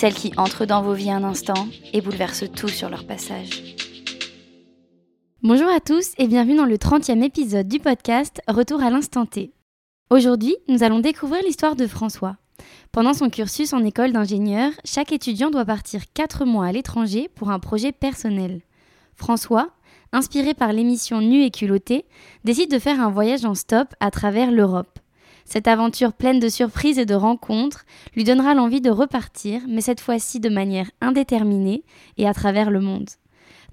celles qui entrent dans vos vies un instant et bouleversent tout sur leur passage. Bonjour à tous et bienvenue dans le 30e épisode du podcast Retour à l'instant T. Aujourd'hui, nous allons découvrir l'histoire de François. Pendant son cursus en école d'ingénieur, chaque étudiant doit partir 4 mois à l'étranger pour un projet personnel. François, inspiré par l'émission Nu et culotté, décide de faire un voyage en stop à travers l'Europe. Cette aventure pleine de surprises et de rencontres lui donnera l'envie de repartir, mais cette fois-ci de manière indéterminée et à travers le monde.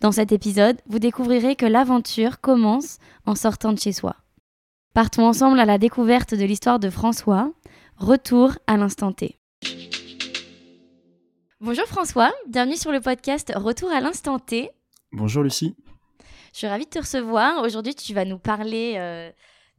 Dans cet épisode, vous découvrirez que l'aventure commence en sortant de chez soi. Partons ensemble à la découverte de l'histoire de François. Retour à l'instant T. Bonjour François, bienvenue sur le podcast Retour à l'instant T. Bonjour Lucie. Je suis ravie de te recevoir. Aujourd'hui, tu vas nous parler euh,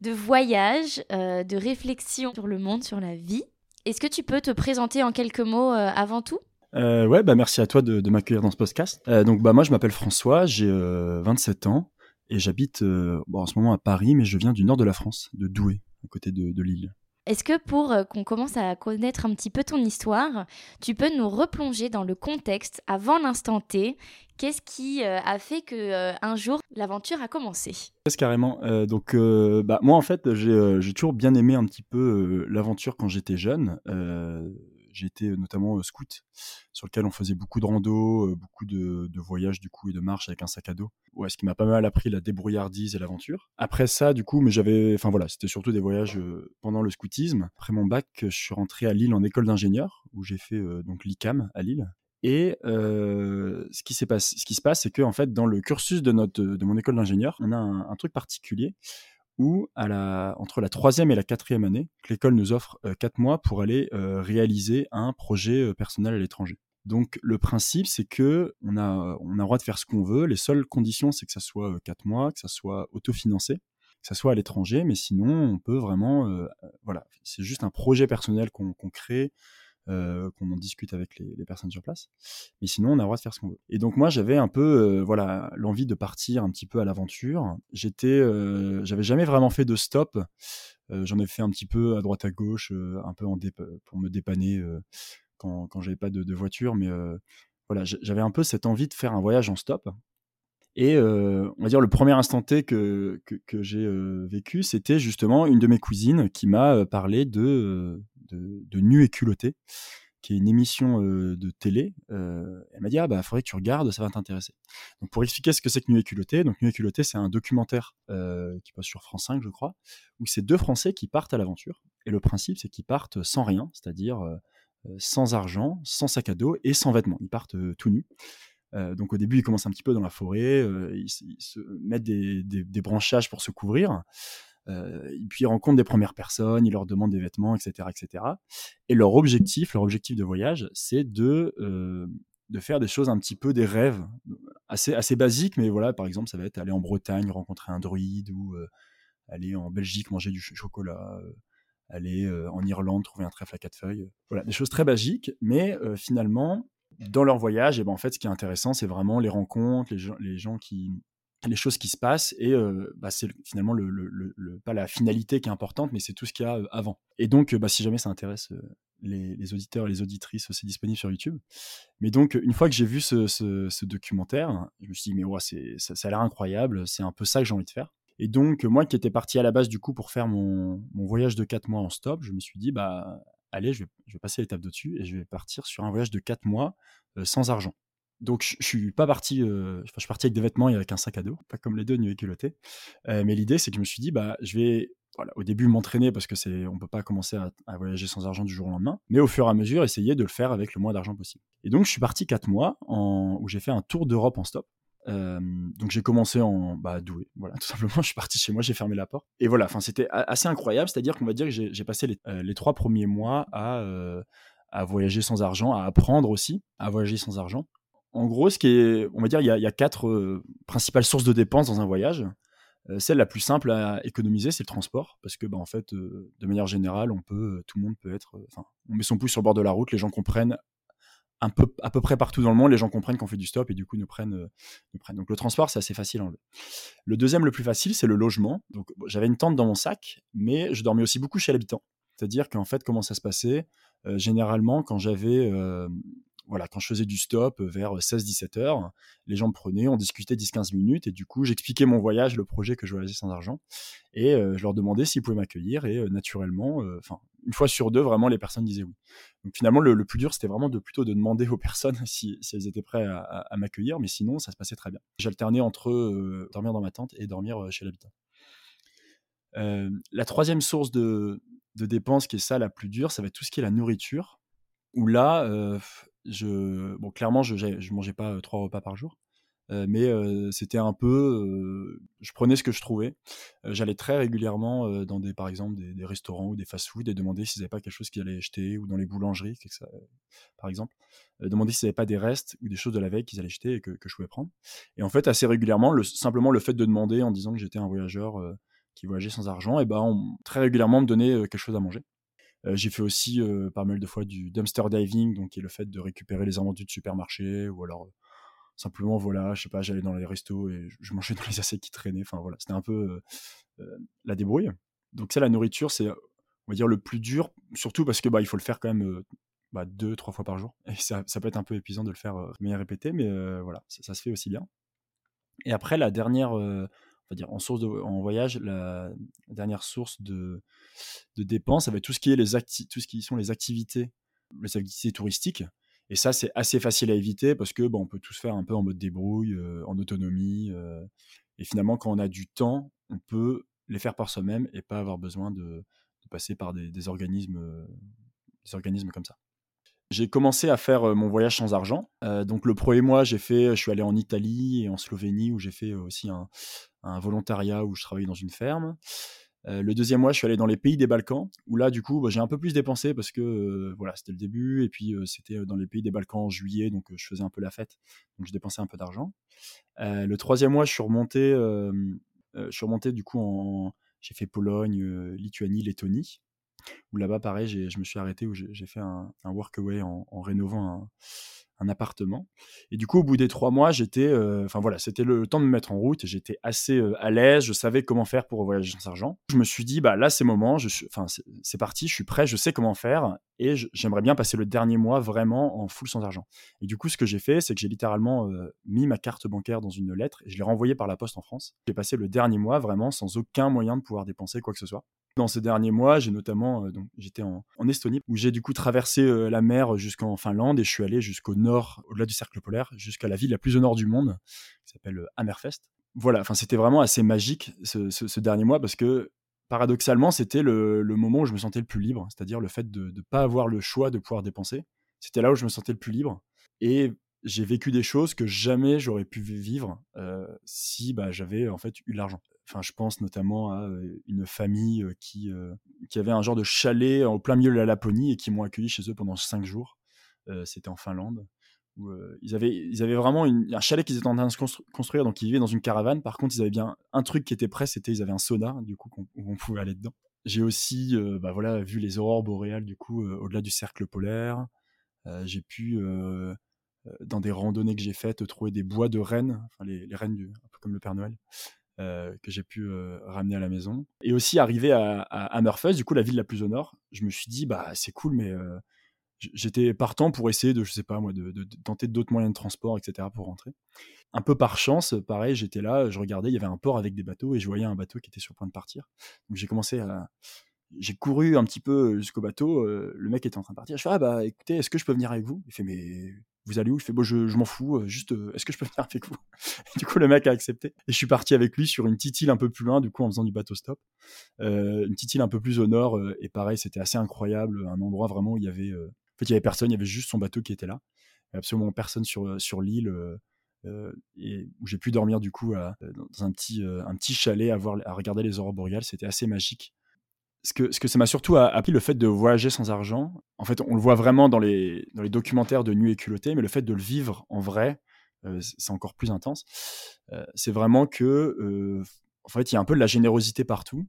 de voyage, euh, de réflexion sur le monde, sur la vie. Est-ce que tu peux te présenter en quelques mots euh, avant tout? Euh, ouais, bah merci à toi de, m'accueillir dans ce podcast. Euh, donc bah moi je m'appelle François, j'ai euh, 27 ans et j'habite en ce moment à Paris, mais je viens du nord de la France, de Douai, à côté de, de Lille. Est-ce que pour euh, qu'on commence à connaître un petit peu ton histoire, tu peux nous replonger dans le contexte avant l'instant T? Qu'est-ce qui euh, a fait que euh, un jour l'aventure a commencé? Carrément. Donc bah moi en fait j'ai toujours bien aimé un petit peu l'aventure quand j'étais jeune. Euh, j'ai été notamment euh, scout, sur lequel on faisait beaucoup de rando, euh, beaucoup de, voyages du coup et de marches avec un sac à dos. Ouais, ce qui m'a pas mal appris la débrouillardise et l'aventure. Après ça, du coup, mais j'avais, enfin voilà, c'était surtout des voyages euh, pendant le scoutisme. Après mon bac, je suis rentré à Lille en école d'ingénieur, où j'ai fait euh, donc l'ICAM à Lille. Et euh, ce qui se passe, c'est que en fait, dans le cursus de notre, de mon école d'ingénieur, on a un truc particulier où à la, entre la troisième et la quatrième année, que l'école nous offre euh, quatre mois pour aller euh, réaliser un projet euh, personnel à l'étranger. Donc le principe, c'est que on a, on a le droit de faire ce qu'on veut. Les seules conditions, c'est que ça soit euh, quatre mois, que ça soit autofinancé, que ça soit à l'étranger, mais sinon, on peut vraiment, voilà, c'est juste un projet personnel qu'on crée, euh, qu'on en discute avec les, personnes sur place. Mais sinon, on a le droit de faire ce qu'on veut. Et donc moi, j'avais un peu, euh, voilà, l'envie de partir un petit peu à l'aventure. J'étais, euh, j'avais jamais vraiment fait de stop. J'en ai fait un petit peu à droite à gauche, un peu en pour me dépanner quand, quand j'avais pas de, de voiture. Mais voilà, j'avais un peu cette envie de faire un voyage en stop. Et euh, on va dire le premier instant T que, que, j'ai euh, vécu, c'était justement une de mes cousines qui m'a euh, parlé de, de, Nu et culotté, qui est une émission de télé. Elle m'a dit, ah bah, faudrait que tu regardes, ça va t'intéresser. Donc, pour expliquer ce que c'est que Nu et culotté, donc Nu et culotté, c'est un documentaire qui passe sur France 5, je crois, où c'est deux Français qui partent à l'aventure. Et le principe, c'est qu'ils partent sans rien, c'est-à-dire sans argent, sans sac à dos et sans vêtements. Ils partent tout nus. Euh, donc au début, ils commencent un petit peu dans la forêt, euh, ils, se mettent des, des- branchages pour se couvrir. Euh, et puis ils rencontrent des premières personnes, ils leur demandent des vêtements, etc., etc. Et leur objectif, leur objectif de voyage, c'est de de faire des choses un petit peu des rêves, assez assez basiques, mais voilà, par exemple, ça va être aller en Bretagne rencontrer un druide ou aller en Belgique manger du ch- chocolat. aller en Irlande trouver un trèfle à quatre feuilles. Voilà, des choses très basiques, mais finalement, dans leur voyage, et ben en fait, ce qui est intéressant, c'est vraiment les rencontres, les gens, les gens qui, les choses qui se passent, et euh, bah, c'est finalement le, le, le- pas la finalité qui est importante, mais c'est tout ce qu'il y a euh, avant. Et donc, euh, bah, si jamais ça intéresse euh, les, les auditeurs et les auditrices, c'est disponible sur YouTube. Mais donc, une fois que j'ai vu ce, ce, documentaire, je me suis dit, mais ouais, ça, ça a l'air incroyable, c'est un peu ça que j'ai envie de faire. Et donc, moi qui étais parti à la base du coup pour faire mon, mon voyage de 4 mois en stop, je me suis dit, bah, allez, je vais, passer l'étape dessus et je vais partir sur un voyage de 4 mois euh, sans argent. Donc, je, suis pas parti, euh, je suis parti avec des vêtements et avec un sac à dos, pas comme les deux nu et culottés. Euh, mais l'idée, c'est que je me suis dit, bah, je vais, voilà, au début m'entraîner parce que c'est, on peut pas commencer à, à voyager sans argent du jour au lendemain, mais au fur et à mesure, essayer de le faire avec le moins d'argent possible. Et donc, je suis parti 4 mois en, où j'ai fait un tour d'Europe en stop. Donc j'ai commencé en bah, doué, voilà, tout simplement. Je suis parti chez moi, j'ai fermé la porte. Et voilà, c'était assez incroyable. C'est-à-dire qu'on va dire que j'ai passé les, euh, les trois premiers mois à, euh, à voyager sans argent, à apprendre aussi à voyager sans argent. En gros, ce qui est, on va dire, il y a, quatre euh, principales sources de dépenses dans un voyage. Celle la plus simple à économiser, c'est le transport, parce que, bah, en fait, de manière générale, on peut, tout le monde peut être, enfin, on met son pouce sur le bord de la route, les gens comprennent un peu, à peu près partout dans le monde, les gens comprennent qu'on fait du stop et du coup nous prennent, nous prennent. Donc le transport, c'est assez facile à enlever. Le deuxième, le plus facile, c'est le logement. Donc j'avais une tente dans mon sac, mais je dormais aussi beaucoup chez l'habitant. C'est-à-dire qu'en fait, comment ça se passait? Généralement, quand j'avais voilà, quand je faisais du stop vers 16-17 heures, les gens me prenaient, on discutait 10-15 minutes et du coup, j'expliquais mon voyage, le projet que je voyageais sans argent et je leur demandais s'ils pouvaient m'accueillir et naturellement, enfin, une fois sur deux, vraiment, les personnes disaient oui. Donc finalement, le, plus dur, c'était vraiment de plutôt de demander aux personnes si, elles étaient prêtes à, m'accueillir, mais sinon, ça se passait très bien. J'alternais entre dormir dans ma tente et dormir chez l'habitant. la troisième source de, dépenses qui est ça la plus dure, ça va être tout ce qui est la nourriture. Où là, bon, clairement, je, je mangeais pas trois repas par jour, mais c'était un peu, je prenais ce que je trouvais. J'allais très régulièrement dans des, par exemple, des, restaurants ou des fast-food et demander s'ils n'avaient pas quelque chose qu'ils allaient jeter, ou dans les boulangeries, par exemple, demander s'ils n'avaient pas des restes ou des choses de la veille qu'ils allaient jeter et que, je pouvais prendre. Et en fait, assez régulièrement, le, simplement le fait de demander en disant que j'étais un voyageur qui voyageait sans argent, et ben, très régulièrement me donnait quelque chose à manger. Euh, j'ai fait aussi euh, pas mal de fois du dumpster diving, donc qui est le fait de récupérer les invendus de supermarché, ou alors euh, simplement, voilà, je sais pas, j'allais dans les restos et je, mangeais dans les assiettes qui traînaient. Enfin voilà, c'était un peu la débrouille. Donc ça, la nourriture, c'est, on va dire, le plus dur, surtout parce que bah, il faut le faire quand même bah, deux, trois fois par jour. Et ça, peut être un peu épuisant de le faire mais répéter, mais voilà, ça, se fait aussi bien. Et après, la dernière, on va dire, en source en voyage, la, dernière source de, dépenses, ça tout ce qui est sont les activités, les activités touristiques. Et ça, c'est assez facile à éviter parce que bon, on peut tout se faire un peu en mode débrouille, en autonomie. Et finalement, quand on a du temps, on peut les faire par soi-même et pas avoir besoin de, passer par des, organismes, des organismes comme ça. J'ai commencé à faire mon voyage sans argent. donc le premier mois, j'ai fait, je suis allé en Italie et en Slovénie où j'ai fait aussi un, volontariat où je travaillais dans une ferme. Le deuxième mois, je suis allé dans les pays des Balkans où là, du coup, bah, j'ai un peu plus dépensé parce que voilà, c'était le début et puis c'était dans les pays des Balkans en juillet, donc je faisais un peu la fête, donc je dépensais un peu d'argent. le troisième mois, je suis remonté, je suis remonté du coup en, j'ai fait Pologne, Lituanie, Lettonie où là-bas, pareil, je me suis arrêté, où j'ai fait un, workaway en, rénovant un, appartement. Et du coup, au bout des trois mois, j'étais, euh, enfin voilà, c'était le temps de me mettre en route. J'étais assez euh, à l'aise, je savais comment faire pour voyager sans argent. Je me suis dit, bah là, c'est moment, enfin c'est parti, je suis prêt, je sais comment faire, et j'aimerais bien passer le dernier mois vraiment en full sans argent. Et du coup, ce que j'ai fait, c'est que j'ai littéralement euh, mis ma carte bancaire dans une lettre et je l'ai renvoyée par la poste en France. J'ai passé le dernier mois vraiment sans aucun moyen de pouvoir dépenser quoi que ce soit. Dans ces derniers mois, j'ai notamment, euh, donc j'étais en, Estonie, où j'ai du coup traversé euh, la mer jusqu'en Finlande et je suis allé jusqu'au nord, au-delà du cercle polaire, jusqu'à la ville la plus au nord du monde, qui s'appelle euh, Hammerfest. Voilà, enfin c'était vraiment assez magique ce, dernier mois parce que paradoxalement, c'était le, moment où je me sentais le plus libre, c'est-à-dire le fait de ne pas avoir le choix de pouvoir dépenser. C'était là où je me sentais le plus libre. Et j'ai vécu des choses que jamais j'aurais pu vivre si bah, j'avais en fait eu l'argent. Enfin, je pense notamment à une famille qui, qui avait un genre de chalet au plein milieu de la Laponie et qui m'ont accueilli chez eux pendant cinq jours. C'était en Finlande. Ils, avaient, ils avaient vraiment un chalet qu'ils étaient en train de construire, donc ils vivaient dans une caravane. Par contre, ils avaient bien un truc qui était prêt, c'était ils avaient un sauna, du coup, où on pouvait aller dedans. J'ai aussi bah, voilà, vu les aurores boréales, du coup, au-delà du cercle polaire. j'ai pu dans des randonnées que j'ai faites, trouver des bois de rennes, enfin les, les rennes du, un peu comme le Père Noël, euh, que j'ai pu euh, ramener à la maison. Et aussi arrivé à, à du coup la ville la plus au nord, je me suis dit bah c'est cool, mais euh, j'étais partant pour essayer de je sais pas moi de, de, tenter d'autres moyens de transport, etc. pour rentrer. Un peu par chance, pareil, j'étais là, je regardais, il y avait un port avec des bateaux et je voyais un bateau qui était sur le point de partir. Donc j'ai commencé à j'ai couru un petit peu jusqu'au bateau. le mec était en train de partir. Je fais ah bah écoutez, est-ce que je peux venir avec vous? Il fait mais vous allez où? Bon, je, m'en fous. juste, est-ce que je peux venir avec vous? Du coup, le mec a accepté. Et je suis parti avec lui sur une petite île un peu plus loin, du coup, en faisant du bateau stop. une petite île un peu plus au nord. et pareil, c'était assez incroyable. Un endroit vraiment où il y avait, en fait, il y avait personne. Il y avait juste son bateau qui était là. absolument personne sur sur l'île. et où j'ai pu dormir du coup dans un petit un petit chalet à à regarder les aurores boréales c'était assez magique ce que, ce que ça m'a surtout appris, le fait de voyager sans argent, en fait, on le voit vraiment dans les, dans les documentaires de Nu et culotté, mais le fait de le vivre en vrai, euh, c'est encore plus intense. Euh, c'est vraiment que, euh, en fait, il y a un peu de la générosité partout.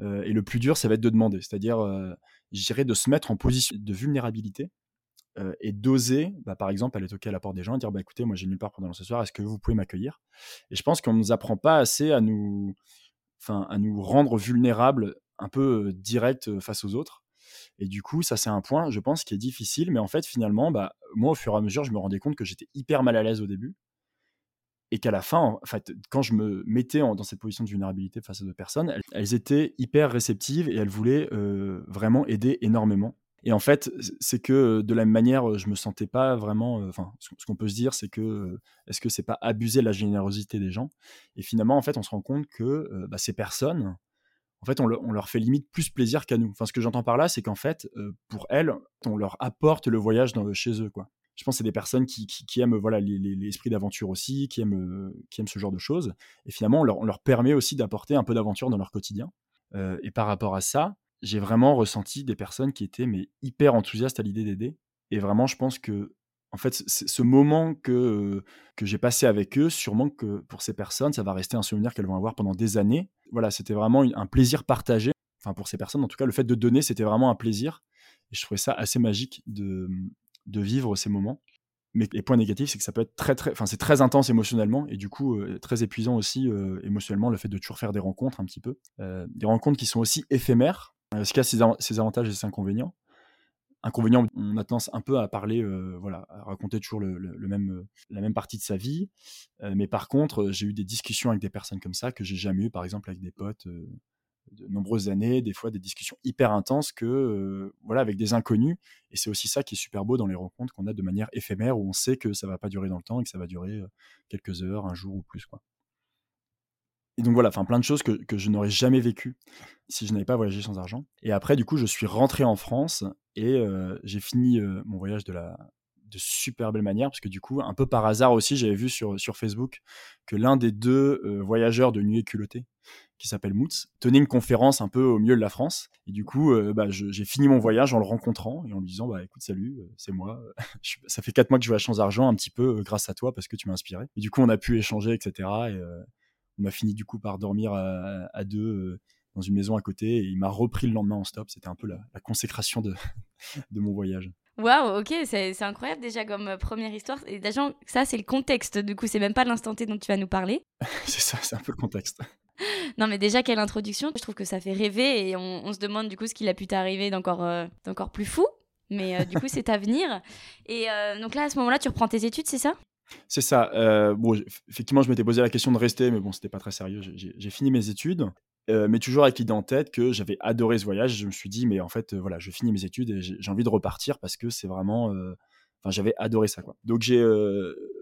et le plus dur, ça va être de demander, c'est-à-dire, je dirais, de se mettre en position de vulnérabilité et d'oser, bah, par exemple, aller toquer à la porte des gens et dire bah, écoutez, moi j'ai nulle part dormir ce soir, est-ce que vous pouvez m'accueillir? Et je pense qu'on ne nous apprend pas assez à nous, enfin, à nous rendre vulnérables un peu direct face aux autres. Et du coup, ça c'est un point, je pense, qui est difficile, mais en fait, finalement, bah, moi, au fur et à mesure, je me rendais compte que j'étais hyper mal à l'aise au début. Et qu'à la fin, en fait, quand je me mettais dans cette position de vulnérabilité face à d'autres personnes, elles, étaient hyper réceptives et elles voulaient vraiment aider énormément. Et en fait, c'est que de la même manière, je me sentais pas vraiment. Enfin, ce qu'on peut se dire, c'est que est-ce que c'est pas abuser la générosité des gens? Et finalement, en fait, on se rend compte que bah, ces personnes, en fait, on, leur fait limite plus plaisir qu'à nous. Enfin, ce que j'entends par là, c'est qu'en fait, pour elles, on leur apporte le voyage dans, chez eux, quoi. Je pense que c'est des personnes qui, aiment voilà l'esprit d'aventure aussi, qui aiment, qui aiment ce genre de choses. Et finalement, on leur, permet aussi d'apporter un peu d'aventure dans leur quotidien. et par rapport à ça, j'ai vraiment ressenti des personnes qui étaient mais hyper enthousiastes à l'idée d'aider. Et vraiment, je pense que en fait, ce moment que, que j'ai passé avec eux, sûrement que pour ces personnes, ça va rester un souvenir qu'elles vont avoir pendant des années. Voilà, c'était vraiment un plaisir partagé. Enfin, pour ces personnes, en tout cas, le fait de donner, c'était vraiment un plaisir. Et je trouvais ça assez magique de, de vivre ces moments. Mais les points négatifs, c'est que ça peut être très, très, enfin, c'est très intense émotionnellement et du coup très épuisant aussi émotionnellement le fait de toujours faire des rencontres un petit peu, des rencontres qui sont aussi éphémères ce qui a ses, avantages et ses inconvénients. Inconvénient, on a tendance un peu à parler, euh, voilà, à raconter toujours le, même, euh, la même partie de sa vie. Euh, mais par contre, j'ai eu des discussions avec des personnes comme ça que j'ai jamais eu, par exemple, avec des potes de nombreuses années, des fois des discussions hyper intenses que voilà avec des inconnus et c'est aussi ça qui est super beau dans les rencontres qu'on a de manière éphémère où on sait que ça va pas durer dans le temps et que ça va durer quelques heures, un jour ou plus quoi. Et donc voilà, enfin plein de choses que, que je n'aurais jamais vécues si je n'avais pas voyagé sans argent. Et après, du coup, je suis rentré en France et euh, j'ai fini euh, mon voyage de la de super belle manière parce que du coup, un peu par hasard aussi, j'avais vu sur, sur Facebook que l'un des deux euh, voyageurs de Nuit et qui s'appelle Moutz, tenait une conférence un peu au milieu de la France. Et du coup, bah, j'ai fini mon voyage en le rencontrant et en lui disant bah écoute salut, c'est moi. ça fait quatre mois que je voyage sans argent, un petit peu grâce à toi parce que tu m'as inspiré. Et du coup, on a pu échanger, etc. Et, on a fini du coup par dormir à, deux euh, dans une maison à côté et il m'a repris le lendemain en stop. C'était un peu la, consécration de, de mon voyage. Waouh, ok, c'est incroyable déjà comme euh, première histoire. Et déjà, ça, c'est le contexte. Du coup, c'est même pas l'instant T dont tu vas nous parler. c'est ça, c'est un peu le contexte. non, mais déjà, quelle introduction. Je trouve que ça fait rêver et on, se demande du coup ce qu'il a pu t'arriver d'encore euh, plus fou. Mais du coup, c'est à venir. Et donc là, à ce moment-là, tu reprends tes études, c'est ça? C'est ça. Bon, effectivement, je m'étais posé la question de rester, mais bon, c'était pas très sérieux. J'ai fini mes études, mais toujours avec l'idée en tête que j'avais adoré ce voyage. Je me suis dit, mais en fait, voilà, je finis mes études et j'ai envie de repartir parce que c'est vraiment. Enfin, j'avais adoré ça, quoi. Donc, j'ai.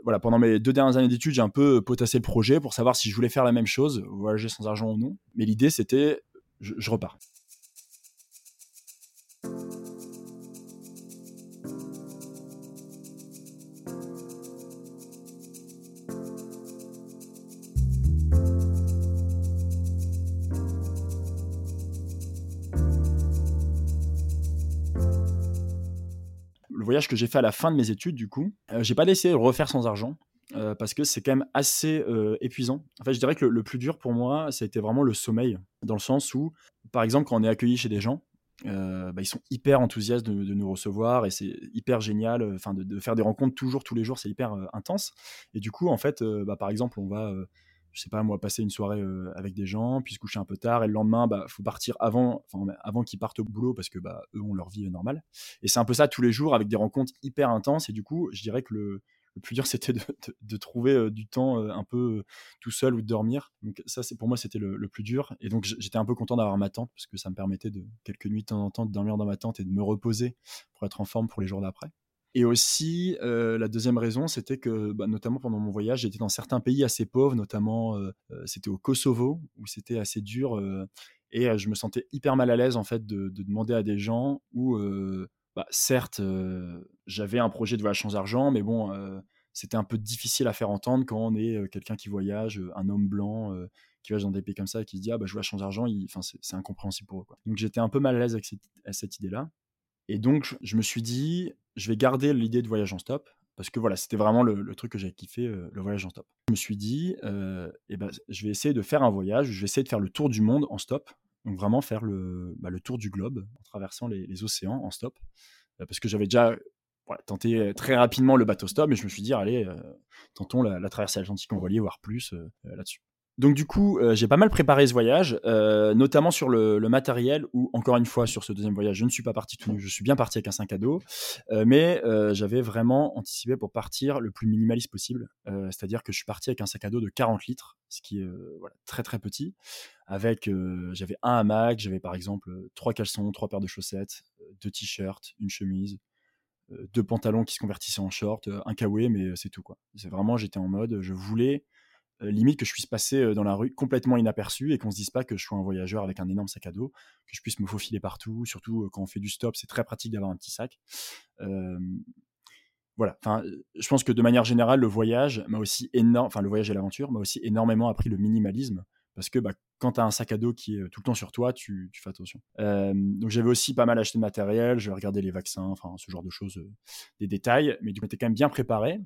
voilà, pendant mes deux dernières années d'études, j'ai un peu potassé le projet pour savoir si je voulais faire la même chose, voyager sans argent ou non. Mais l'idée, c'était, je repars. Que j'ai fait à la fin de mes études, du coup, euh, j'ai pas décidé de le refaire sans argent. Euh, parce que c'est quand même assez euh, épuisant. En fait, je dirais que le, plus dur pour moi, ça a été vraiment le sommeil, dans le sens où, par exemple, quand on est accueilli chez des gens, bah, ils sont hyper enthousiastes de, nous recevoir et c'est hyper génial. Enfin, de, faire des rencontres toujours, tous les jours, c'est hyper intense. Et du coup, en fait, bah, par exemple, on va je sais pas moi passer une soirée euh, avec des gens puis se coucher un peu tard et le lendemain bah faut partir avant avant qu'ils partent au boulot parce que bah eux ont leur vie normale. Et c'est un peu ça tous les jours avec des rencontres hyper intenses et du coup je dirais que le, plus dur c'était de, trouver euh, du temps euh, un peu tout seul ou de dormir. Donc ça c'est pour moi c'était le, plus dur. Et donc j'étais un peu content d'avoir ma tente parce que ça me permettait de quelques nuits de temps en temps de dormir dans ma tente et de me reposer pour être en forme pour les jours d'après et aussi, euh, la deuxième raison, c'était que, bah, notamment pendant mon voyage, j'étais dans certains pays assez pauvres, notamment euh, euh, c'était au Kosovo, où c'était assez dur, et je me sentais hyper mal à l'aise en fait de, demander à des gens où, bah, certes, j'avais un projet de voyage sans argent, mais bon, c'était un peu difficile à faire entendre quand on est quelqu'un qui voyage, un homme blanc qui voyagent dans des pays comme ça et qui se disent ah bah je veux changer d'argent, enfin c'est incompréhensible pour eux. Donc j'étais un peu mal à l'aise avec cette, cette idée-là. Et donc je me suis dit je vais garder l'idée de voyage en stop parce que voilà, c'était vraiment le, truc que j'avais kiffé, le voyage en stop. Je me suis dit, eh ben, je vais essayer de faire un voyage, je vais essayer de faire le tour du monde en stop, donc vraiment faire le, bah, le tour du globe en traversant les, océans en stop, parce que j'avais déjà tenté très rapidement le bateau stop, mais je me suis dit, allez, tentons la, la traversée atlantique en voilier, voire plus là-dessus. Donc du coup, euh, j'ai pas mal préparé ce voyage, euh, notamment sur le, matériel, où encore une fois sur ce deuxième voyage, je ne suis pas parti tout nu, je suis bien parti avec un sac à dos, euh, mais j'avais vraiment anticipé pour partir le plus minimaliste possible, c'est-à-dire que je suis parti avec un sac à dos de 40 litres, ce qui est très très petit, avec j'avais un hamac, j'avais par exemple trois caleçons, trois paires de chaussettes, deux t-shirts, une chemise, deux pantalons qui se convertissaient en short, un kawaii, mais c'est tout quoi. C'est vraiment j'étais en mode, je voulais limite que je puisse passer euh, dans la rue complètement inaperçu et qu'on se dise pas que je suis un voyageur avec un énorme sac à dos, que je puisse me faufiler partout, surtout euh, quand on fait du stop, c'est très pratique d'avoir un petit sac. voilà, enfin, je pense que de manière générale, le voyage m'a aussi énorme, enfin le voyage et l'aventure m'a aussi énormément appris le minimalisme parce que bah, quand tu as un sac à dos qui est tout le temps sur toi, tu, fais attention. donc j'avais aussi pas mal acheté de matériel, je regarder les vaccins, enfin ce genre de choses, des détails, mais du coup quand même bien préparé.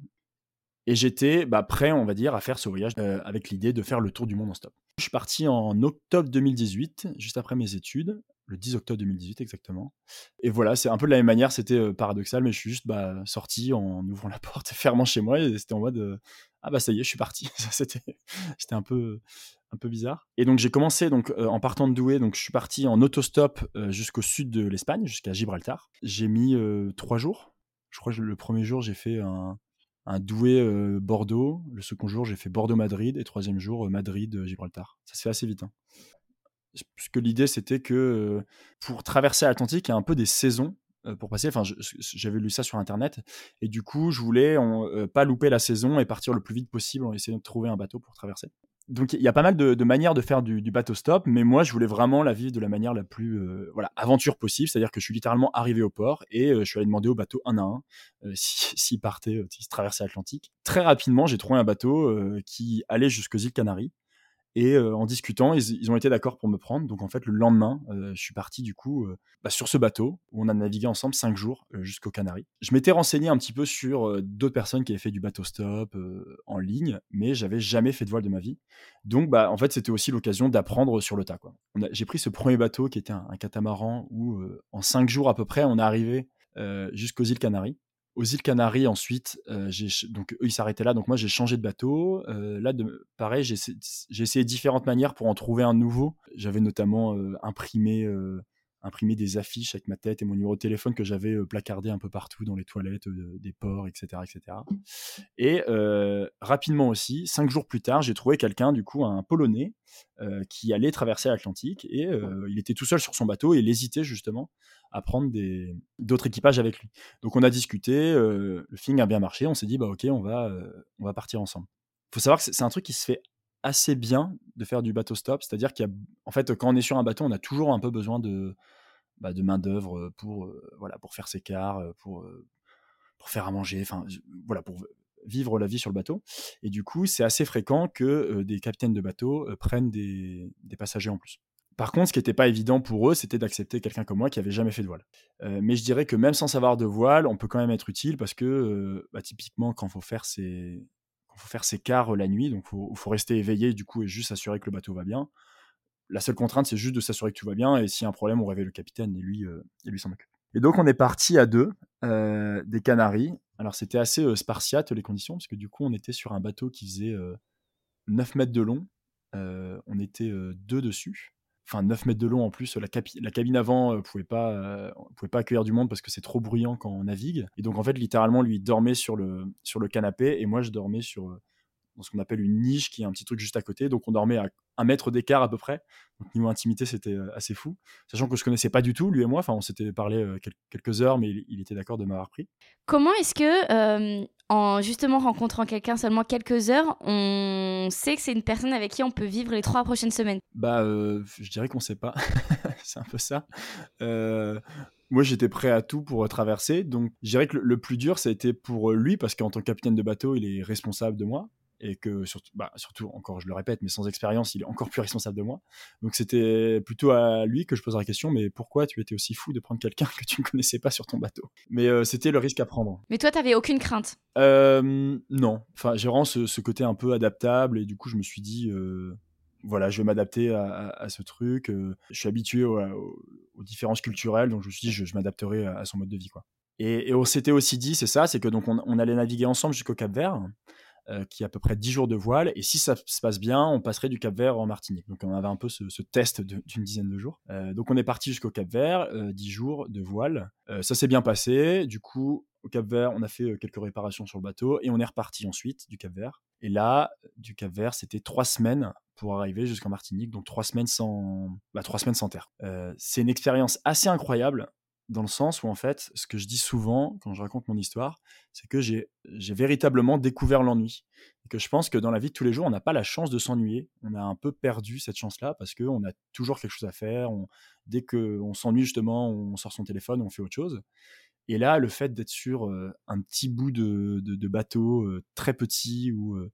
Et j'étais bah, prêt, on va dire, à faire ce voyage euh, avec l'idée de faire le tour du monde en stop. Je suis parti en octobre 2018, juste après mes études, le 10 octobre 2018 exactement. Et voilà, c'est un peu de la même manière, c'était euh, paradoxal, mais je suis juste bah, sorti en ouvrant la porte, fermant chez moi, et c'était en mode euh, ah bah ça y est, je suis parti. c'était un peu un peu bizarre. Et donc j'ai commencé donc en partant de Douai, donc je suis parti en autostop jusqu'au sud de l'Espagne, jusqu'à Gibraltar. J'ai mis trois jours. Je crois que le premier jour j'ai fait un un doué euh, Bordeaux. Le second jour, j'ai fait Bordeaux-Madrid. Et troisième jour, euh, Madrid-Gibraltar. Ça se fait assez vite. Hein. Parce que l'idée, c'était que euh, pour traverser l'Atlantique, il y a un peu des saisons pour passer. Enfin, j'avais lu ça sur Internet. Et du coup, je voulais pas louper la saison et partir le plus vite possible en essayant de trouver un bateau pour traverser donc il y a pas mal de, manières de faire du, bateau stop, mais moi je voulais vraiment la vivre de la manière la plus euh, aventure possible, c'est-à-dire que je suis littéralement arrivé au port et euh, je suis allé demander au bateau un à un euh, s'il partait, s'il traversait l'Atlantique. Très rapidement, j'ai trouvé un bateau qui allait jusqu'aux îles Canaries et en discutant, ils, ont été d'accord pour me prendre. Donc en fait, le lendemain, je suis parti du coup bah, sur ce bateau où on a navigué ensemble cinq jours jusqu'aux Canaries. Je m'étais renseigné un petit peu sur d'autres personnes qui avaient fait du bateau stop en ligne, mais j'avais jamais fait de voile de ma vie. Donc bah en fait, c'était aussi l'occasion d'apprendre sur le tas. J'ai pris ce premier bateau qui était un, un catamaran où en cinq jours à peu près, on est arrivé jusqu'aux îles Canaries aux îles Canaries ensuite, donc eux ils s'arrêtaient là, donc moi j'ai changé de bateau. Là, de, pareil, j'ai essayé différentes manières pour en trouver un nouveau. J'avais notamment imprimé, imprimé des affiches avec ma tête et mon numéro de téléphone que j'avais placardé un peu partout dans les toilettes des ports, etc., etc. Et rapidement aussi, cinq jours plus tard, j'ai trouvé quelqu'un, du coup, un Polonais qui allait traverser l'Atlantique et il était tout seul sur son bateau et il hésitait justement à prendre d'autres équipages avec lui. Donc on a discuté, euh, le feeling a bien marché, on s'est dit bah ok on va euh, on va partir ensemble. Il faut savoir que c'est un truc qui se fait assez bien de faire du bateau stop, c'est-à-dire qu'il fait quand on est sur un bateau, on a toujours un peu besoin de bah, de main d'œuvre pour voilà pour faire ses cars, pour pour faire à manger, enfin voilà pour vivre la vie sur le bateau. Et du coup, c'est assez fréquent que des capitaines de bateau prennent des, des passagers en plus. Par contre, ce qui n'était pas évident pour eux, c'était d'accepter quelqu'un comme moi qui avait jamais fait de voile. Mais je dirais que même sans savoir de voile, on peut quand même être utile parce que, bah, typiquement, quand faut faire ses, faut faire ses quarts la nuit, donc il faut, rester éveillé du coup et juste s'assurer que le bateau va bien. La seule contrainte, c'est juste de s'assurer que tout va bien et s'il y a un problème, on réveille le capitaine et lui, euh, et lui s'en occupe. Et donc, on est parti à deux des Canaries. Alors, c'était assez spartiate les conditions parce que du coup, on était sur un bateau qui faisait 9 mètres de long. on était deux dessus enfin 9 mètres de long en plus. La, cabine avant ne euh, pouvait, pas, euh, pouvait pas accueillir du monde parce que c'est trop bruyant quand on navigue. Et donc en fait, littéralement, lui dormait sur le, sur le canapé et moi je dormais sur euh, dans ce qu'on appelle une niche qui est un petit truc juste à côté. Donc on dormait à un mètre d'écart à peu près. Donc niveau intimité, c'était assez fou. Sachant que je connaissais pas du tout, lui et moi. Enfin, on s'était parlé quelques heures, mais il, était d'accord de m'avoir pris. Comment est-ce que, en justement rencontrant quelqu'un seulement quelques heures, on sait que c'est une personne avec qui on peut vivre les trois prochaines semaines? Bah, je dirais qu'on sait pas. c'est un peu ça. moi, j'étais prêt à tout pour traverser. Donc, je dirais que le, le plus dur, ça a été pour lui, parce qu'en tant que capitaine de bateau, il est responsable de moi. Et que surtout, bah, surtout, encore je le répète, mais sans expérience, il est encore plus responsable de moi. Donc c'était plutôt à lui que je poserais la question, mais pourquoi tu étais aussi fou de prendre quelqu'un que tu ne connaissais pas sur ton bateau? Mais euh, c'était le risque à prendre. Mais toi, t'avais aucune crainte? Euh, non, enfin j'ai vraiment ce, ce côté un peu adaptable et du coup je me suis dit, euh, voilà, je vais m'adapter à, à- à ce truc. je suis habitué au- au- aux différences culturelles, donc je me suis dit, je, je m'adapterai à, à son mode de vie, quoi. Et, et on s'était aussi dit, c'est ça, c'est que donc on, on allait naviguer ensemble jusqu'au Cap Vert, euh, qui est à peu près 10 jours de voile, et si ça se passe bien, on passerait du Cap Vert en Martinique. Donc on avait un peu ce, test d'une dizaine de jours. Euh, donc on est parti jusqu'au Cap Vert, euh, 10 jours de voile. Euh, ça s'est bien passé. Du coup, au Cap Vert, on a fait euh, quelques réparations sur le bateau, et on est reparti ensuite du Cap Vert. Et là, du Cap Vert, c'était trois semaines pour arriver jusqu'en Martinique, donc trois semaines sans, bah, trois semaines sans terre. Euh, c'est une expérience assez incroyable dans le sens où en fait, ce que je dis souvent quand je raconte mon histoire, c'est que j'ai véritablement découvert l'ennui et que je pense que dans la vie de tous les jours, on n'a pas la chance de s'ennuyer. On a un peu perdu cette chance-là parce que on a toujours quelque chose à faire. On, dès que on s'ennuie justement, on sort son téléphone, on fait autre chose. Et là, le fait d'être sur euh, un petit bout de, bateau euh, très petit où euh,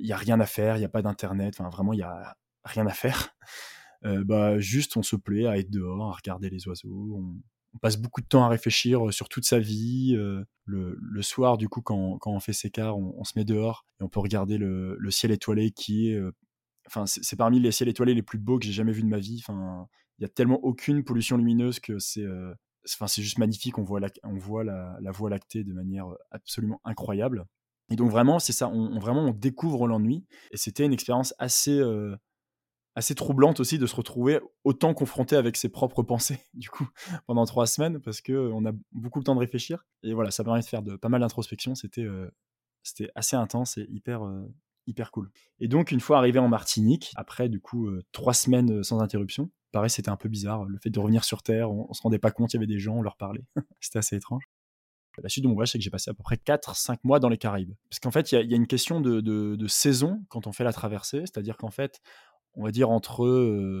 il y a rien à faire, il y a pas d'internet, enfin vraiment il y a rien à faire. Euh, bah juste on se plaît à être dehors, à regarder les oiseaux. On, passe beaucoup de temps à réfléchir euh, sur toute sa vie. euh, le, soir du coup quand, quand on fait ses quarts, on, se met dehors et on peut regarder le, ciel étoilé qui est, enfin c'est parmi les ciels étoilés les plus beaux que j'ai jamais vu de ma vie. Enfin il y a tellement aucune pollution lumineuse que c'est enfin c'est juste magnifique. On voit la, on voit la, voie lactée de manière absolument incroyable. Et donc vraiment, c'est ça, on, vraiment on découvre l'ennui. Et c'était une expérience assez, assez troublante aussi de se retrouver autant confronté avec ses propres pensées, du coup, pendant trois semaines, parce que euh, a beaucoup de temps de réfléchir. Et voilà, ça permet de faire pas mal d'introspection. C'était euh, c'était assez intense et hyper, euh, hyper cool. Et donc, une fois arrivé en Martinique, après du coup trois semaines sans interruption, pareil, c'était un peu bizarre. Le fait de revenir sur Terre, on, on se rendait pas compte, il y avait des gens, on leur parlait. c'était assez étrange. La suite de mon voyage, c'est que j'ai passé à peu près 4-5 mois dans les Caraïbes. Parce qu'en fait, il y, a- une question de saison quand on fait la traversée. C'est-à-dire qu'en fait, on va dire entre,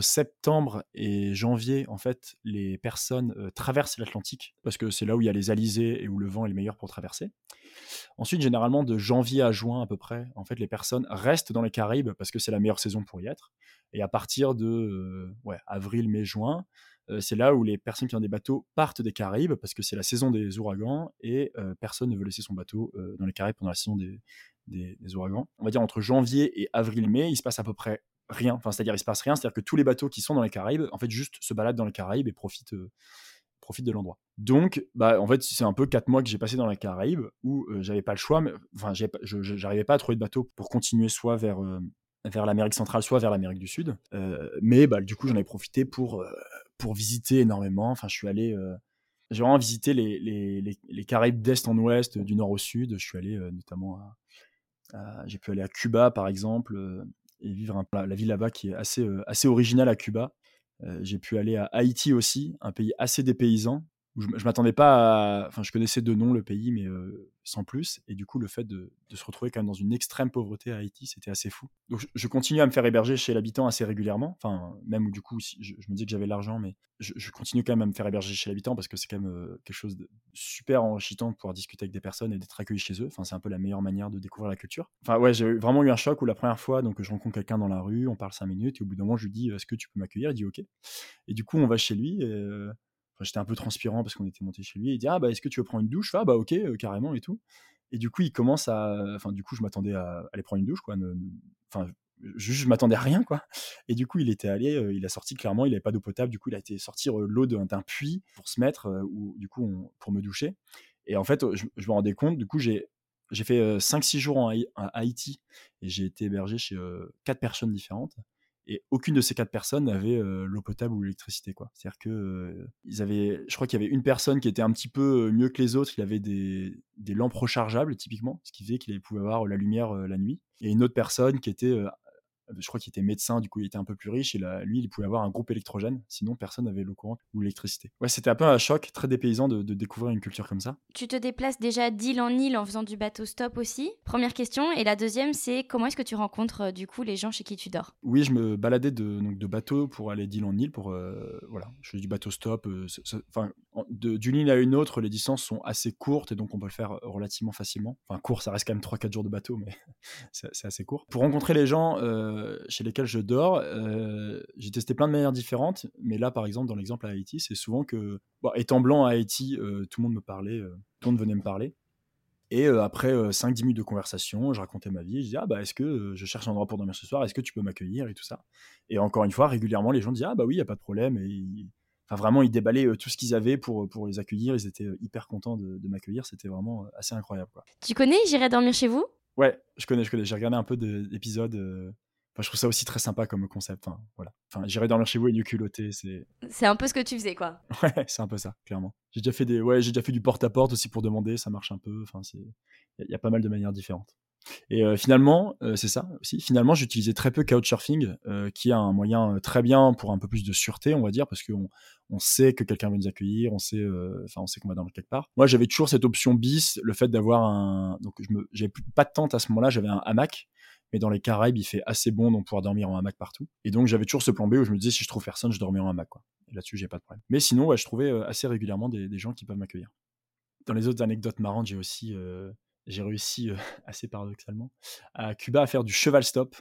septembre et janvier, en fait, les personnes traversent l'Atlantique parce que c'est là où il y a les alizés et où le vent est le meilleur pour traverser. Ensuite, généralement, de janvier à juin à peu près, en fait, les personnes restent dans les Caraïbes parce que c'est la meilleure saison pour y être. Et à partir de avril, mai, juin, c'est là où les personnes qui ont des bateaux partent des Caraïbes parce que c'est la saison des ouragans et personne ne veut laisser son bateau dans les Caraïbes pendant la saison des, des, ouragans. On va dire entre janvier et avril-mai, il se passe à peu près rien. Enfin, c'est-à-dire il se passe rien, c'est-à-dire que tous les bateaux qui sont dans les Caraïbes, en fait, juste se baladent dans les Caraïbes et profitent, euh, profitent de l'endroit. Donc, bah, en fait, c'est un peu quatre mois que j'ai passé dans les Caraïbes où euh, j'avais pas le choix, mais enfin, j'arrivais pas à trouver de bateau pour continuer soit vers euh, vers l'Amérique centrale, soit vers l'Amérique du Sud. Euh, mais bah, du coup, j'en ai profité pour pour visiter énormément. Enfin, je suis allé j'ai vraiment visité les, les, les, Caraïbes d'est en ouest, du nord au sud. Je suis allé notamment à- j'ai pu aller à Cuba par exemple euh, et vivre un, la, la vie là-bas qui est assez euh, assez originale à Cuba. Euh, j'ai pu aller à Haïti aussi, un pays assez dépaysant. Je, je m'attendais pas à, enfin je connaissais de nom le pays mais sans plus et du coup le fait de, se retrouver quand même dans une extrême pauvreté à Haïti c'était assez fou. Donc je, continue à me faire héberger chez l'habitant assez régulièrement, enfin même où du coup je, me disais que j'avais l'argent mais je, continue quand même à me faire héberger chez l'habitant parce que c'est quand même quelque chose de super enrichissant de pouvoir discuter avec des personnes et d'être accueilli chez eux. Enfin, c'est un peu la meilleure manière de découvrir la culture. Enfin, ouais, j'ai vraiment eu un choc où la première fois, donc je rencontre quelqu'un dans la rue, on parle cinq minutes et au bout d'un moment, je lui dis Est-ce que tu peux m'accueillir? Il dit Ok. Et du coup, on va chez lui. Et, j'étais un peu transpirant parce qu'on était monté chez lui. Il dit Ah, bah, est-ce que tu veux prendre une douche? Je Ah, bah, ok, euh, carrément et tout. Et du coup, il commence à. Enfin, du coup, je m'attendais à aller prendre une douche, quoi. Ne- Enfin, juste, je m'attendais à rien, quoi. Et du coup, il était allé, euh, il a sorti clairement, il n'avait pas d'eau potable. Du coup, il a été sortir euh, l'eau d'un puits pour se mettre, ou du coup, pour me doucher. Et en fait, je, je me rendais compte, du coup, j'ai j'ai fait 5-6 jours en Haïti et j'ai été hébergé chez euh, quatre personnes différentes. Et aucune de ces quatre personnes n'avait l'eau potable ou l'électricité. C'est-à-dire que je crois qu'il y avait une personne qui était un petit peu mieux que les autres. Il avait des, des lampes rechargeables, typiquement, ce qui faisait qu'il pouvait avoir la lumière la nuit. Et une autre personne qui était je crois qu'il était médecin, du coup il était un peu plus riche, et là, lui il pouvait avoir un groupe électrogène, sinon personne n'avait l'eau courante ou l'électricité. Ouais, c'était un peu un choc très dépaysant de, de découvrir une culture comme ça. Tu te déplaces déjà d'île en île en faisant du bateau stop aussi? Première question. Et la deuxième, c'est comment est-ce que tu rencontres euh, du coup les gens chez qui tu dors? Oui, je me baladais de, donc, de bateau pour aller d'île en île, pour, euh, voilà, je fais du bateau stop, euh, enfin, d'une ligne à une autre, les distances sont assez courtes et donc on peut le faire relativement facilement. Enfin, court, ça reste quand même 3-4 jours de bateau, mais c'est assez court. Pour rencontrer les gens euh, chez lesquels je dors, euh, j'ai testé plein de manières différentes, mais là, par exemple, dans l'exemple à Haïti, c'est souvent que, étant blanc à Haïti, euh, tout le monde me parlait, tout le monde venait me parler. Et après 5-10 minutes de conversation, je racontais ma vie. Je disais, ah bah, est-ce que je cherche un endroit pour dormir ce soir Est-ce que tu peux m'accueillir Et tout ça. Et encore une fois, régulièrement, les gens disaient, ah bah oui, il n'y a pas de problème. Et vraiment, ils déballaient euh, tout ce qu'ils avaient pour, pour les accueillir. Ils étaient euh, hyper contents de, m'accueillir. C'était vraiment euh, assez incroyable. Quoi. Tu connais J'irai dormir chez vous? Ouais, je connais, je connais. J'ai regardé un peu d'épisodes. Enfin, je trouve ça aussi très sympa comme concept. Enfin, voilà. Enfin, j'irai dormir chez vous et du culotté, c'est. C'est un peu ce que tu faisais, quoi. Ouais, c'est un peu ça, clairement. J'ai déjà fait des, ouais, j'ai déjà fait du porte-à-porte aussi pour demander, ça marche un peu. Enfin, c'est, il y, a pas mal de manières différentes. Et euh, finalement, euh, c'est ça aussi. Finalement, j'utilisais très peu Couchsurfing, euh, qui est un moyen très bien pour un peu plus de sûreté, on va dire, parce qu'on on sait que quelqu'un va nous accueillir, on sait, enfin, on sait qu'on va dormir quelque part. Moi, j'avais toujours cette option bis, le fait d'avoir un, donc je j'avais pas de tente à ce moment-là, j'avais un hamac. Mais dans les Caraïbes, il fait assez bon donc pouvoir dormir en hamac partout. Et donc j'avais toujours ce plan B où je me disais si je trouve personne, je dormirai en hamac. Et là-dessus, j'ai pas de problème. Mais sinon, je trouvais assez régulièrement des, des, gens qui peuvent m'accueillir. Dans les autres anecdotes marrantes, j'ai aussi j'ai réussi assez paradoxalement à Cuba à faire du cheval stop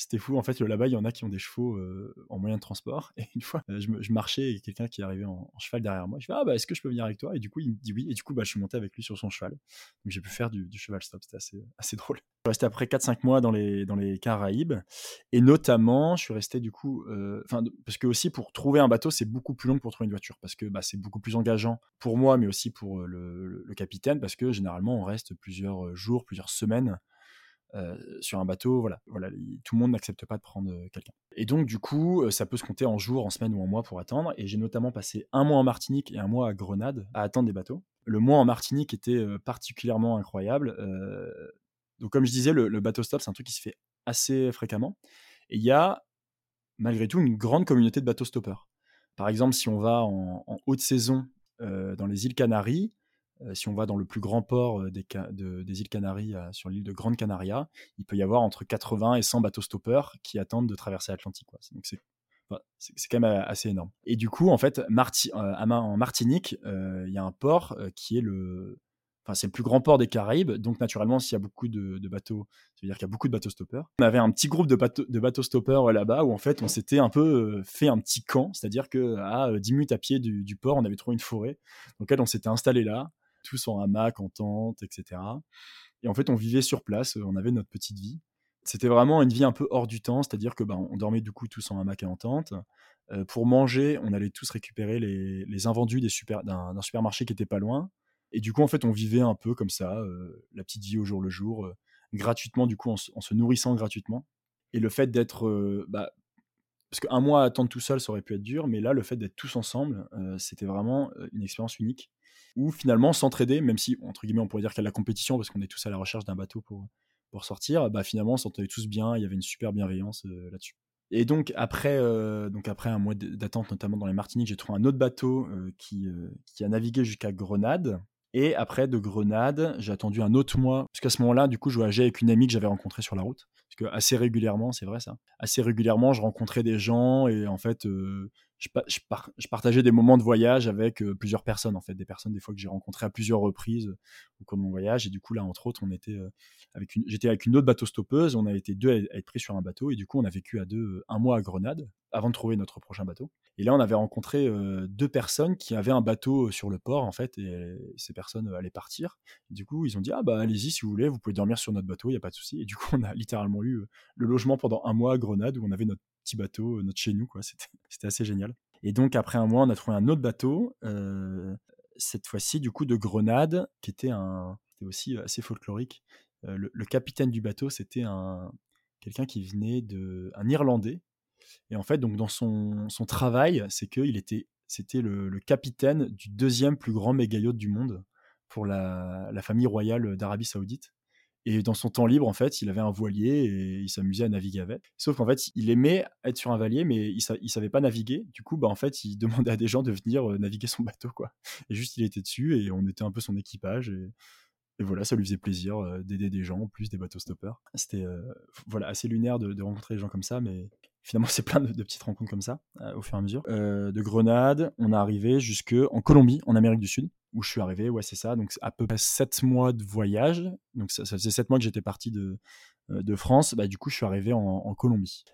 c'était fou. En fait, là-bas, il y en a qui ont des chevaux euh, en moyen de transport. Et une fois, je, je marchais et quelqu'un qui est arrivé en, cheval derrière moi. Je fais Ah, bah, est-ce que je peux venir avec toi? Et du coup, il me dit oui. Et du coup, bah, je suis monté avec lui sur son cheval. Donc, j'ai pu faire du, cheval stop. C'était assez, assez drôle. Je suis resté après 4-5 mois dans les, dans les Caraïbes. Et notamment, je suis resté du coup. Euh, parce que aussi, pour trouver un bateau, c'est beaucoup plus long que pour trouver une voiture. Parce que bah, c'est beaucoup plus engageant pour moi, mais aussi pour le capitaine. Parce que généralement, on reste plusieurs jours, plusieurs semaines euh, sur un bateau, voilà, voilà, tout le monde n'accepte pas de prendre euh, quelqu'un. Et donc du coup, euh, ça peut se compter en jours, en semaines ou en mois pour attendre. Et j'ai notamment passé un mois en Martinique et un mois à Grenade à attendre des bateaux. Le mois en Martinique était particulièrement incroyable. donc comme je disais, le, bateau stop, c'est un truc qui se fait assez fréquemment. Et il y a malgré tout une grande communauté de bateaux stoppeurs. Par exemple, si on va en, haute saison dans les îles Canaries, si on va dans le plus grand port euh, des, îles Canaries, sur l'île de Grande Canaria, il peut y avoir entre 80 et 100 bateaux stoppeurs qui attendent de traverser l'Atlantique. Donc c'est quand même assez énorme. Et du coup, en fait, euh, Martinique, il y a un port qui est le, enfin c'est le plus grand port des Caraïbes. Donc naturellement, s'il y a beaucoup de, bateaux, ça veut dire qu'il y a beaucoup de bateaux stoppeurs. On avait un petit groupe de bateaux, de stoppeurs là-bas où en fait on s'était un peu fait un petit camp, c'est-à-dire que à 10 minutes à pied du, port, on avait trouvé une forêt. Donc on s'était installé là tous en hamac, en tente, etc. Et en fait, on vivait sur place, on avait notre petite vie. C'était vraiment une vie un peu hors du temps, c'est-à-dire que ben, on dormait du coup tous en hamac et en tente. Euh, pour manger, on allait tous récupérer les, invendus d'un supermarché qui était pas loin. Et du coup, en fait, on vivait un peu comme ça, euh, la petite vie au jour le jour, euh, gratuitement, du coup, en, se nourrissant gratuitement. Et le fait d'être, bah, parce qu'un mois à attendre tout seul, ça aurait pu être dur, mais là, le fait d'être tous ensemble, c'était vraiment une expérience unique ou finalement s'entraider, même si, entre guillemets, on pourrait dire qu'il y a la compétition parce qu'on est tous à la recherche d'un bateau pour, pour sortir, bah finalement, on s'entendait tous bien, il y avait une super bienveillance euh, là-dessus. Et donc après, euh, donc après un mois d'attente, notamment dans les Martiniques, j'ai trouvé un autre bateau euh, qui, qui a navigué jusqu'à Grenade. Et après, de Grenade, j'ai attendu un autre mois, parce ce moment-là, du coup, je voyageais avec une amie que j'avais rencontrée sur la route. Parce que assez régulièrement, c'est vrai ça, assez régulièrement, je rencontrais des gens et en fait, je, partageais des moments de voyage avec plusieurs personnes, en fait, des personnes des fois que j'ai rencontrées à plusieurs reprises au cours de mon voyage. Et du coup, là, entre autres, on était avec une, j'étais avec une autre bateau stoppeuse, on a été deux à, être pris sur un bateau et du coup, on a vécu à deux un mois à Grenade avant de trouver notre prochain bateau. Et là, on avait rencontré deux personnes qui avaient un bateau sur le port, en fait, et ces personnes allaient partir. du coup, ils ont dit, ah bah allez-y si vous voulez, vous pouvez dormir sur notre bateau, il n'y a pas de souci. Et du coup, on a littéralement eu le logement pendant un mois à Grenade où on avait notre petit bateau, notre chez nous, quoi. C'était assez génial. Et donc, après un mois, on a trouvé un autre bateau, cette fois-ci, du coup, de Grenade, qui était un, c'était aussi assez folklorique. Le, capitaine du bateau, c'était un, quelqu'un qui venait de, un Irlandais. Et en fait, donc, dans son, son travail, c'est qu'il était, c'était le, capitaine du deuxième plus grand méga du monde pour la famille royale d'Arabie Saoudite. Et dans son temps libre, en fait, il avait un voilier et il s'amusait à naviguer avec. Sauf qu'en fait, il aimait être sur un voilier, mais il, ne savait pas naviguer. Du coup, bah, en fait, il demandait à des gens de venir euh, naviguer son bateau, quoi. Et juste, il était dessus et on était un peu son équipage. Et, voilà, ça lui faisait plaisir euh, d'aider des gens, plus des bateaux stoppeurs. C'était euh, voilà, assez lunaire de, rencontrer des gens comme ça, mais, finalement, c'est plein de, petites rencontres comme ça, euh, au fur et à mesure. Euh, de Grenade, on est arrivé jusque en Colombie, en Amérique du Sud, où je suis arrivé, ouais, c'est ça. Donc, à peu près 7 mois de voyage. Donc, ça, ça faisait 7 mois que j'étais parti de, euh, de France. Bah, du coup, je suis arrivé en Colombie.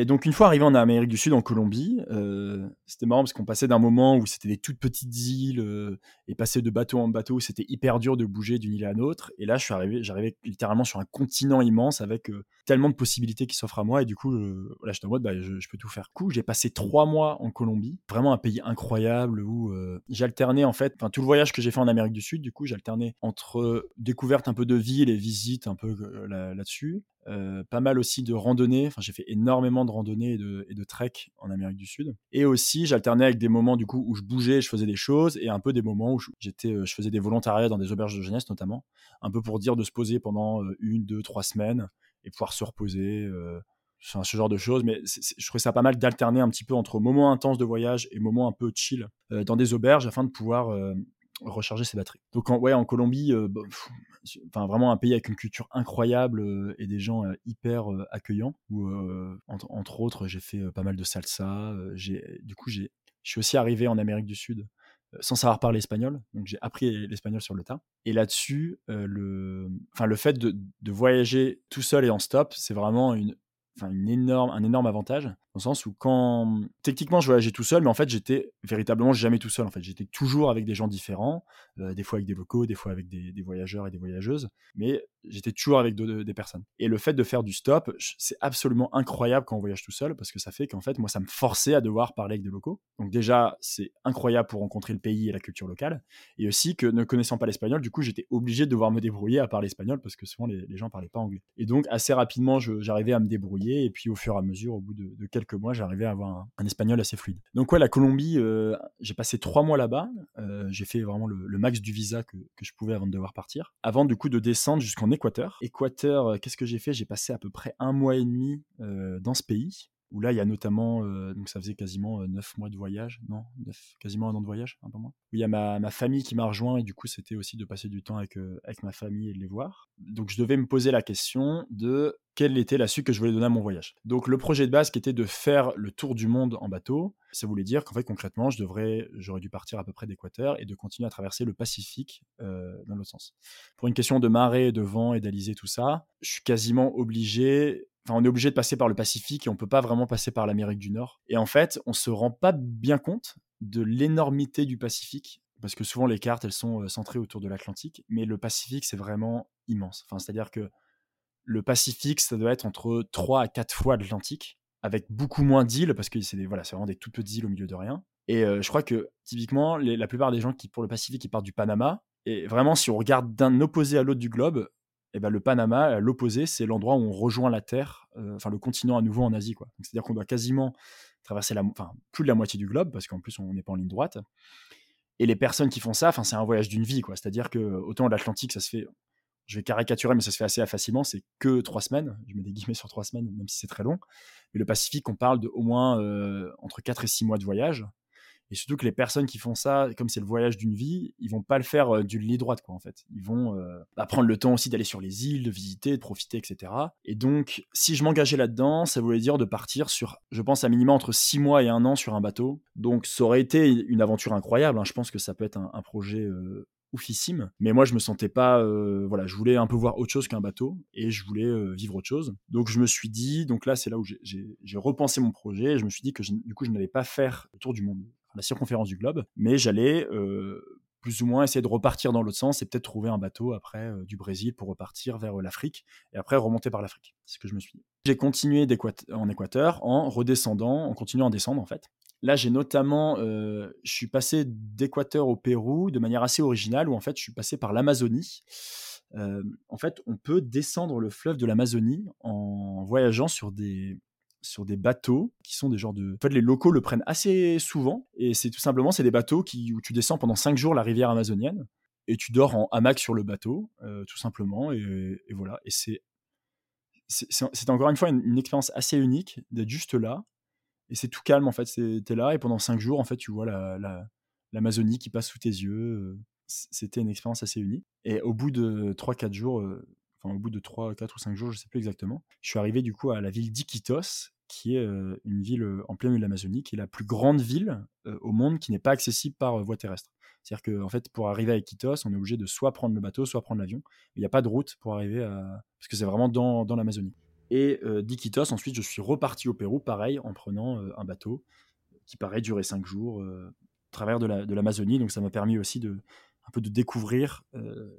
Et donc une fois arrivé en Amérique du Sud, en Colombie, euh, c'était marrant parce qu'on passait d'un moment où c'était des toutes petites îles euh, et passer de bateau en bateau, c'était hyper dur de bouger d'une île à l'autre. Et là, je suis arrivé, j'arrivais littéralement sur un continent immense avec euh, tellement de possibilités qui s'offrent à moi. Et du coup, voilà, j'étais en mode, bah, je, je, peux tout faire. Coup, j'ai passé trois mois en Colombie, vraiment un pays incroyable où j'alternais en fait, enfin tout le voyage que j'ai fait en Amérique du Sud, du coup, j'alternais entre découverte un peu de ville et visite un peu là-dessus. Euh, pas mal aussi de randonnées. Enfin, j'ai fait énormément de randonnées et de, et de trek en Amérique du Sud. Et aussi, j'alternais avec des moments du coup où je bougeais, je faisais des choses, et un peu des moments où j'étais, je faisais des volontariats dans des auberges de jeunesse notamment, un peu pour dire de se poser pendant une, deux, trois semaines et pouvoir se reposer. Euh, enfin, ce genre de choses. Mais je trouvais ça pas mal d'alterner un petit peu entre moments intenses de voyage et moments un peu chill euh, dans des auberges afin de pouvoir euh, recharger ses batteries. Donc en, ouais, en Colombie, euh, bah, enfin vraiment un pays avec une culture incroyable euh, et des gens euh, hyper accueillants. Où entre, autres, j'ai fait pas mal de salsa. du coup, j'ai je suis aussi arrivé en Amérique du Sud sans savoir parler espagnol, donc j'ai appris l'espagnol sur le tas. Et là-dessus, le, enfin le fait de, de voyager tout seul et en stop, c'est vraiment une, une énorme, un énorme avantage dans le sens où quand techniquement je voyageais tout seul, mais en fait j'étais véritablement jamais tout seul. En fait, j'étais toujours avec des gens différents, euh, des fois avec des locaux, des fois avec des, voyageurs et des voyageuses, mais j'étais toujours avec de, des personnes. Et le fait de faire du stop, c'est absolument incroyable quand on voyage tout seul parce que ça fait qu'en fait moi ça me forçait à devoir parler avec des locaux. Donc déjà c'est incroyable pour rencontrer le pays et la culture locale, et aussi que ne connaissant pas l'espagnol, du coup j'étais obligé de devoir me débrouiller à parler espagnol parce que souvent les, les gens parlaient pas anglais. Et donc assez rapidement j'arrivais à me débrouiller et puis au fur et à mesure, au bout de, de quelques mois, j'arrivais à avoir un, espagnol assez fluide. Donc ouais, la Colombie, euh, j'ai passé trois mois là-bas. Euh, j'ai fait vraiment le, max du visa que, je pouvais avant de devoir partir. Avant du coup de descendre jusqu'en Équateur. Équateur, euh, qu'est-ce que j'ai fait? J'ai passé à peu près un mois et demi dans ce pays où là il y a notamment donc ça faisait quasiment euh, 9 mois de voyage non 9, quasiment un an de voyage un peu moins où il y a ma, famille qui m'a rejoint et du coup c'était aussi de passer du temps avec, avec ma famille et de les voir donc je devais me poser la question de quelle était la suite que je voulais donner à mon voyage donc le projet de base qui était de faire le tour du monde en bateau ça voulait dire qu'en fait concrètement je devrais j'aurais dû partir à peu près d'Équateur et de continuer à traverser le Pacifique euh, dans l'autre sens pour une question de marée de vent et d'aliser tout ça je suis quasiment obligé Enfin, on est obligé de passer par le Pacifique et on peut pas vraiment passer par l'Amérique du Nord. Et en fait, on se rend pas bien compte de l'énormité du Pacifique parce que souvent les cartes elles sont centrées autour de l'Atlantique, mais le Pacifique c'est vraiment immense. Enfin, c'est-à-dire que le Pacifique ça doit être entre 3 à 4 fois l'Atlantique avec beaucoup moins d'îles parce que c'est voilà, vraiment des toutes petites îles au milieu de rien. Et euh, je crois que typiquement la plupart des gens qui pour le Pacifique ils partent du Panama et vraiment si on regarde d'un opposé à l'autre du globe, et ben le Panama, l'opposé, c'est l'endroit où on rejoint la Terre, euh, enfin le continent à nouveau en Asie. C'est-à-dire qu'on doit quasiment traverser la, enfin, plus de la moitié du globe, parce qu'en plus on n'est pas en ligne droite. Et les personnes qui font ça, c'est un voyage d'une vie. C'est-à-dire que autant l'Atlantique, ça se fait, je vais caricaturer, mais ça se fait assez facilement, c'est que trois semaines. Je mets des guillemets sur trois semaines, même si c'est très long. Mais le Pacifique, on parle de au moins euh, entre 4 et 6 mois de voyage. Et surtout que les personnes qui font ça, comme c'est le voyage d'une vie, ils vont pas le faire euh, d'une ligne droite, quoi, en fait. Ils vont euh, bah, prendre le temps aussi d'aller sur les îles, de visiter, de profiter, etc. Et donc, si je m'engageais là-dedans, ça voulait dire de partir sur, je pense, à minimum entre 6 mois et un an sur un bateau. Donc, ça aurait été une aventure incroyable. Hein. Je pense que ça peut être un, un projet euh, oufissime. Mais moi, je me sentais pas, euh, voilà, je voulais un peu voir autre chose qu'un bateau et je voulais euh, vivre autre chose. Donc, je me suis dit, donc là, c'est là où j'ai repensé mon projet. Et je me suis dit que du coup, je n'allais pas faire le tour du monde, la circonférence du globe, mais j'allais euh, plus ou moins essayer de repartir dans l'autre sens et peut-être trouver un bateau après du Brésil pour repartir vers l'Afrique et après remonter par l'Afrique. C'est ce que je me suis dit. J'ai continué en Équateur en redescendant, en continuant à descendre en fait. Là, j'ai notamment, euh, je suis passé d'Équateur au Pérou de manière assez originale, où en fait, je suis passé par l'Amazonie. Euh, en fait, on peut descendre le fleuve de l'Amazonie en voyageant sur des, sur des bateaux qui sont des genres de. En fait, les locaux le prennent assez souvent, et c'est tout simplement, c'est des bateaux qui, où tu descends pendant 5 jours la rivière amazonienne, et tu dors en hamac sur le bateau, euh, tout simplement, et, voilà. Et c'est c'était encore une fois une, expérience assez unique d'être juste là. Et c'est tout calme, en fait. T'es là et pendant cinq jours, en fait, tu vois l'Amazonie la, qui passe sous tes yeux. C'était une expérience assez unique. Et au bout de 3-4 jours, enfin, au bout de 3, 4 ou 5 jours, je sais plus exactement, je suis arrivé du coup à la ville d'Iquitos, qui est une ville en plein milieu de l'Amazonie, qui est la plus grande ville au monde qui n'est pas accessible par voie terrestre. C'est-à-dire qu'en en fait, pour arriver à Iquitos, on est obligé de soit prendre le bateau, soit prendre l'avion. Il n'y a pas de route pour arriver à. Parce que c'est vraiment dans, dans l'Amazonie. Et d'Iquitos, ensuite, je suis reparti au Pérou, pareil, en prenant un bateau qui paraît durer cinq jours au travers de l'Amazonie. Donc ça m'a permis aussi de, un peu de découvrir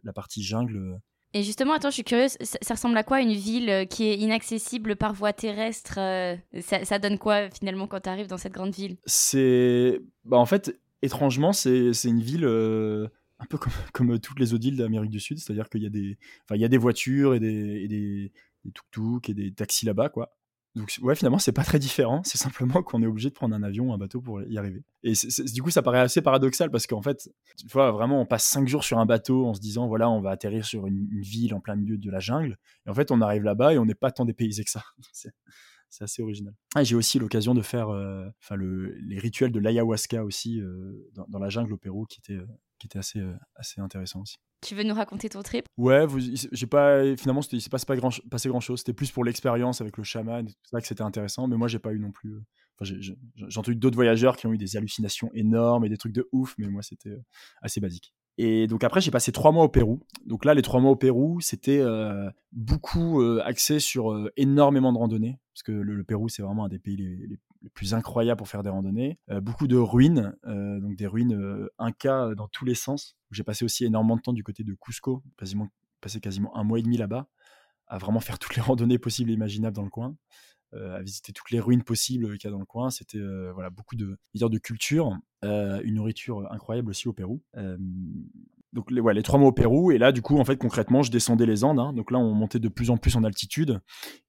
la partie jungle et justement, attends, je suis curieuse, ça, ressemble à quoi une ville euh, qui est inaccessible par voie terrestre euh, ça, donne quoi finalement quand tu arrives dans cette grande ville? C'est. Bah, en fait, étrangement, c'est une ville euh, un peu comme, comme toutes les autres villes d'Amérique du Sud, c'est-à-dire qu'il y, a des, il y a des voitures et des, et des, des tuk-tuk et des taxis là-bas, quoi. Donc ouais, finalement, c'est pas très différent. C'est simplement qu'on est obligé de prendre un avion, un bateau pour y arriver. Et du coup, ça paraît assez paradoxal parce qu'en fait, tu vois, vraiment, on passe cinq jours sur un bateau en se disant, voilà, on va atterrir sur une, ville en plein milieu de la jungle. Et en fait, on arrive là-bas et on n'est pas tant dépaysé que ça. C'est assez original. Ah, j'ai aussi l'occasion de faire euh, les rituels de l'ayahuasca aussi euh, dans, dans, la jungle au Pérou qui était, euh, qui était assez, assez intéressant aussi. Tu veux nous raconter ton trip? Ouais, j'ai pas finalement il s'est pas, pas grand, passé grand chose. C'était plus pour l'expérience avec le chaman, c'est vrai que c'était intéressant, mais moi j'ai pas eu non plus. Euh, j'ai entendu d'autres voyageurs qui ont eu des hallucinations énormes et des trucs de ouf, mais moi c'était euh, assez basique. Et donc après, j'ai passé trois mois au Pérou. Donc là, les trois mois au Pérou, c'était euh, beaucoup axé sur énormément de randonnées, parce que le, Pérou, c'est vraiment un des pays les, plus incroyables pour faire des randonnées. beaucoup de ruines, donc des ruines incas dans tous les sens. J'ai passé aussi énormément de temps du côté de Cusco, quasiment, passé quasiment un mois et demi là-bas, à vraiment faire toutes les randonnées possibles et imaginables dans le coin. Euh, à visiter toutes les ruines possibles qu'il y a dans le coin. C'était euh, voilà beaucoup de de culture, euh, une nourriture incroyable aussi au Pérou. donc les, les trois mois au Pérou et là du coup en fait concrètement je descendais les Andes. Hein. donc là on montait de plus en plus en altitude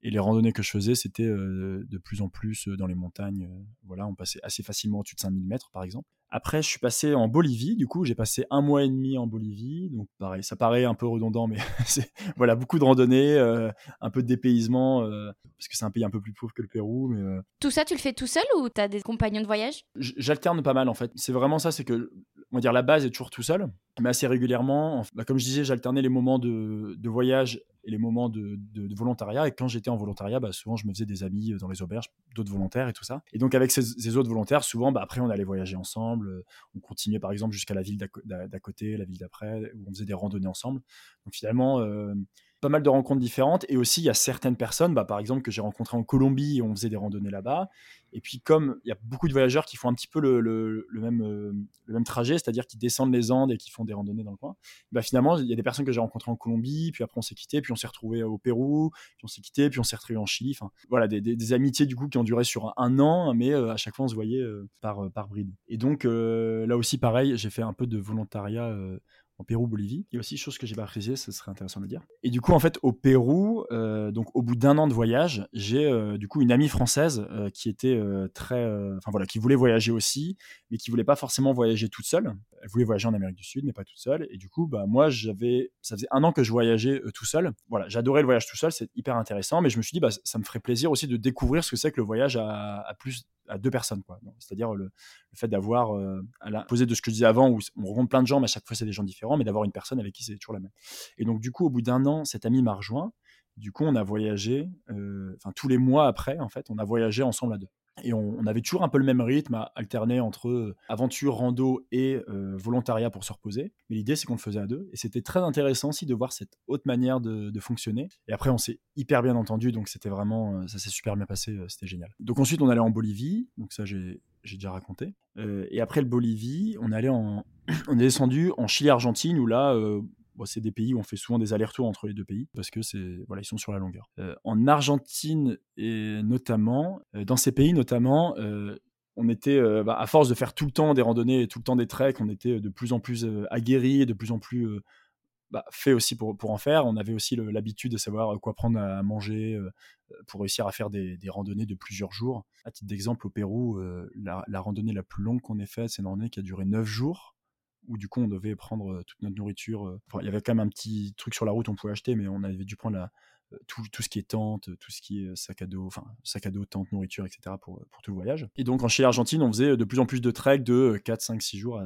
et les randonnées que je faisais c'était de plus en plus dans les montagnes. voilà on passait assez facilement au-dessus de 5000 mètres par exemple. Après, je suis passé en Bolivie. Du coup, j'ai passé un mois et demi en Bolivie. Donc, pareil, ça paraît un peu redondant, mais c'est voilà beaucoup de randonnées, euh, un peu de dépaysement, euh, parce que c'est un pays un peu plus pauvre que le Pérou. Mais, euh Tout ça, tu le fais tout seul ou tu as des compagnons de voyage? J'alterne pas mal en fait. C'est vraiment ça, c'est que on va dire la base est toujours tout seul, mais assez régulièrement. Bah, comme je disais, j'alternais les moments de, voyage et les moments de, volontariat. Et quand j'étais en volontariat, bah, souvent je me faisais des amis euh, dans les auberges, d'autres volontaires et tout ça. Et donc avec ces, autres volontaires, souvent, bah, après on allait voyager ensemble. Euh, on continuait par exemple jusqu'à la ville d'à côté, la ville d'après, où on faisait des randonnées ensemble. Donc finalement, euh, pas mal de rencontres différentes. Et aussi, il y a certaines personnes, par exemple, que j'ai rencontrées en Colombie et on faisait des randonnées là-bas. Et puis, comme il y a beaucoup de voyageurs qui font un petit peu le, même, euh, le même trajet, c'est-à-dire qui descendent les Andes et qui font des randonnées dans le coin, bah, finalement, il y a des personnes que j'ai rencontrées en Colombie, puis après on s'est quitté, puis on s'est retrouvés au Pérou, puis on s'est quitté, puis on s'est retrouvés en Chili. Enfin, voilà, des, des, amitiés du coup qui ont duré sur un, an, mais euh, à chaque fois on se voyait euh, par, par bride. Et donc, là aussi, pareil, j'ai fait un peu de volontariat en Pérou, Bolivie. Il y a aussi chose que j'ai pas précisé, ce serait intéressant de le dire. Et du coup, en fait, au Pérou, euh, donc au bout d'un an de voyage, j'ai euh, du coup une amie française euh, qui était très, enfin voilà, qui voulait voyager aussi, mais qui voulait pas forcément voyager toute seule. Elle voulait voyager en Amérique du Sud, mais pas toute seule. Et du coup, bah moi, j'avais, ça faisait un an que je voyageais tout seul. Voilà, j'adorais le voyage tout seul, c'est hyper intéressant, mais je me suis dit, bah ça me ferait plaisir aussi de découvrir ce que c'est que le voyage à, à plus à deux personnes. C'est-à-dire le, fait d'avoir, euh, à la de ce que je disais avant, où on rencontre plein de gens, mais à chaque fois c'est des gens différents, mais d'avoir une personne avec qui c'est toujours la même. Et donc, du coup, au bout d'un an, cet ami m'a rejoint. Du coup, on a voyagé, euh, enfin, tous les mois après, en fait, on a voyagé ensemble à deux. Et on, avait toujours un peu le même rythme à alterner entre euh, aventure, rando et euh, volontariat pour se reposer. Mais l'idée, c'est qu'on le faisait à deux. Et c'était très intéressant aussi de voir cette autre manière de, fonctionner. Et après, on s'est hyper bien entendu. Donc, c'était vraiment, euh, ça s'est super bien passé. C'était génial. Donc, ensuite, on allait en Bolivie. Donc, ça, j'ai déjà raconté. et après le Bolivie, on allait on est descendu en Chili-Argentine où là, c'est des pays où on fait souvent des allers-retours entre les deux pays parce que c'est voilà ils sont sur la longueur. Euh, en Argentine et notamment euh, dans ces pays notamment euh, on était bah, à force de faire tout le temps des randonnées et tout le temps des treks, on était de plus en plus aguerris et de plus en plus bah, fait aussi pour, pour en faire. On avait aussi l'habitude de savoir quoi prendre à manger pour réussir à faire des, randonnées de plusieurs jours. À titre d'exemple, au Pérou, la, la, randonnée la plus longue qu'on ait faite, c'est une randonnée qui a duré 9 jours où du coup on devait prendre toute notre nourriture. il y avait quand même un petit truc sur la route on pouvait acheter, mais on avait dû prendre tout, tout, ce qui est tente, tout ce qui est sac à dos, enfin sac à dos, tente, nourriture, etc. pour, pour tout le voyage. Et donc en Chili Argentine, on faisait de plus en plus de treks de 4, 5, 6 jours.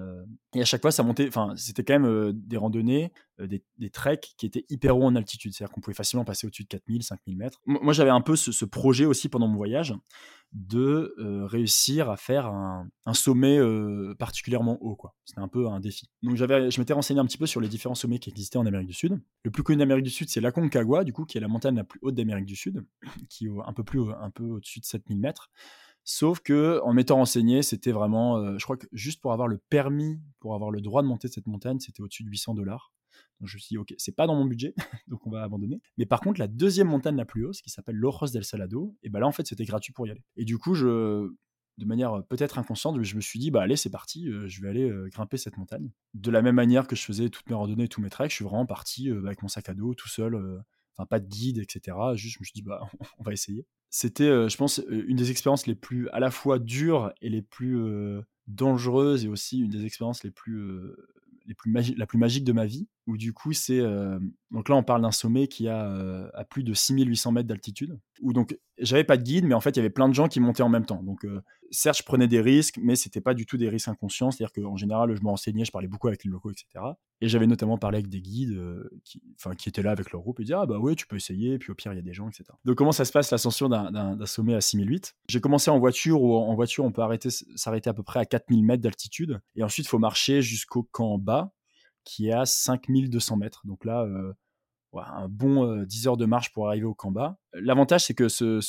et à chaque fois, ça montait, enfin c'était quand même des randonnées, des, des, treks qui étaient hyper hauts en altitude. C'est-à-dire qu'on pouvait facilement passer au-dessus de 4000, 5000 mètres. Moi, j'avais un peu ce, projet aussi pendant mon voyage de réussir à faire un, sommet particulièrement haut. C'était un peu un défi. Donc j'avais, je m'étais renseigné un petit peu sur les différents sommets qui existaient en Amérique du Sud. Le plus connu d'Amérique du Sud, c'est l'Aconcagua, du coup, qui est la montagne la plus haute d'Amérique du Sud, qui est un peu plus, un peu au-dessus de 7000 mètres. Sauf que en m'étant renseigné, c'était vraiment, je crois que juste pour avoir le permis, pour avoir le droit de monter cette montagne, c'était au-dessus de 800 dollars. Donc je me suis dit, ok, c'est pas dans mon budget, donc on va abandonner. Mais par contre, la deuxième montagne la plus haute, qui s'appelle l'Ojos del Salado, et ben là, en fait, c'était gratuit pour y aller. Et du coup, je, de manière peut-être inconsciente, je me suis dit, bah allez, c'est parti, je vais aller grimper cette montagne. De la même manière que je faisais toutes mes randonnées, tous mes treks, je suis vraiment parti avec mon sac à dos, tout seul, enfin pas de guide, etc. Juste, je me suis dit, bah on va essayer. C'était, je pense, une des expériences les plus à la fois dures et les plus dangereuses, et aussi une des expériences les plus la plus magique de ma vie, où du coup, c'est. Euh, donc là, on parle d'un sommet qui a euh, à plus de 6800 mètres d'altitude, où donc j'avais pas de guide, mais en fait, il y avait plein de gens qui montaient en même temps. Donc, euh, certes, je prenais des risques, mais c'était pas du tout des risques inconscients. C'est-à-dire qu'en général, je me renseignais, je parlais beaucoup avec les locaux, etc. Et j'avais notamment parlé avec des guides qui, qui étaient là avec leur groupe et disaient Ah, bah ouais, tu peux essayer, puis au pire, il y a des gens, etc. Donc, comment ça se passe l'ascension d'un sommet à 6008 J'ai commencé en voiture, où en voiture, on peut arrêter, s'arrêter à peu près à 4000 mètres d'altitude. Et ensuite, il faut marcher jusqu'au camp bas, qui est à 5200 mètres. Donc là, euh, un bon 10 euh, heures de marche pour arriver au camp bas. L'avantage, c'est que ce,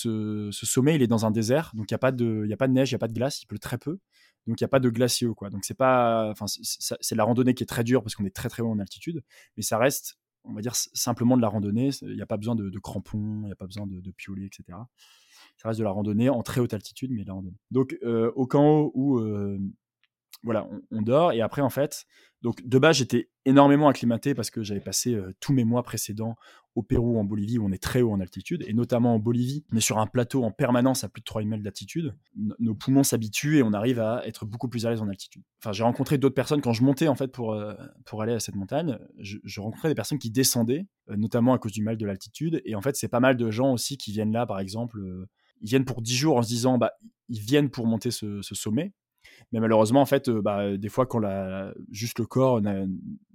sommet, il est dans un désert, donc il n'y a, pas de, a pas de neige, il n'y a pas de glace, il pleut très peu. Donc il n'y a pas de glaciaux. Quoi. Donc c'est pas, enfin, c'est la randonnée qui est très dure parce qu'on est très très haut en altitude, mais ça reste, on va dire, simplement de la randonnée. Il n'y a pas besoin de, crampons, il n'y a pas besoin de, de etc. Ça reste de la randonnée en très haute altitude, mais de la randonnée. Donc au camp haut où voilà, on, dort et après en fait, donc de base j'étais énormément acclimaté parce que j'avais passé euh, tous mes mois précédents au Pérou, en Bolivie où on est très haut en altitude et notamment en Bolivie, on est sur un plateau en permanence à plus de 3000 mètres d'altitude. nos poumons s'habituent et on arrive à être beaucoup plus à l'aise en altitude. Enfin, j'ai rencontré d'autres personnes quand je montais en fait pour euh, pour aller à cette montagne. Je, rencontrais des personnes qui descendaient, euh, notamment à cause du mal de l'altitude et en fait c'est pas mal de gens aussi qui viennent là par exemple. ils viennent pour 10 jours en se disant bah ils viennent pour monter ce sommet mais malheureusement, en fait, euh, bah, des fois, quand la, juste le corps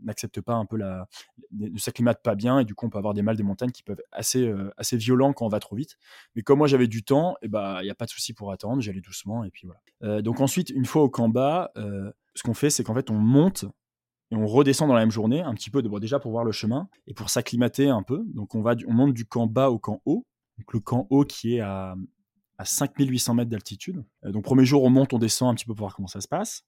n'accepte pas un peu la, ne s'acclimate pas bien, et du coup, on peut avoir des mal des montagnes qui peuvent être assez, euh, assez violents quand on va trop vite. Mais comme moi, j'avais du temps, et bah, il n'y a pas de souci pour attendre, j'allais doucement, et puis voilà. Euh, donc ensuite, une fois au camp bas, ce qu'on fait, c'est qu'en fait, on monte et on redescend dans la même journée, un petit peu de, déjà pour voir le chemin et pour s'acclimater un peu. Donc on va, on monte du camp bas au camp haut. Donc le camp haut qui est à, à 5800 mètres d'altitude. Euh, donc premier jour, on monte, on descend un petit peu pour voir comment ça se passe.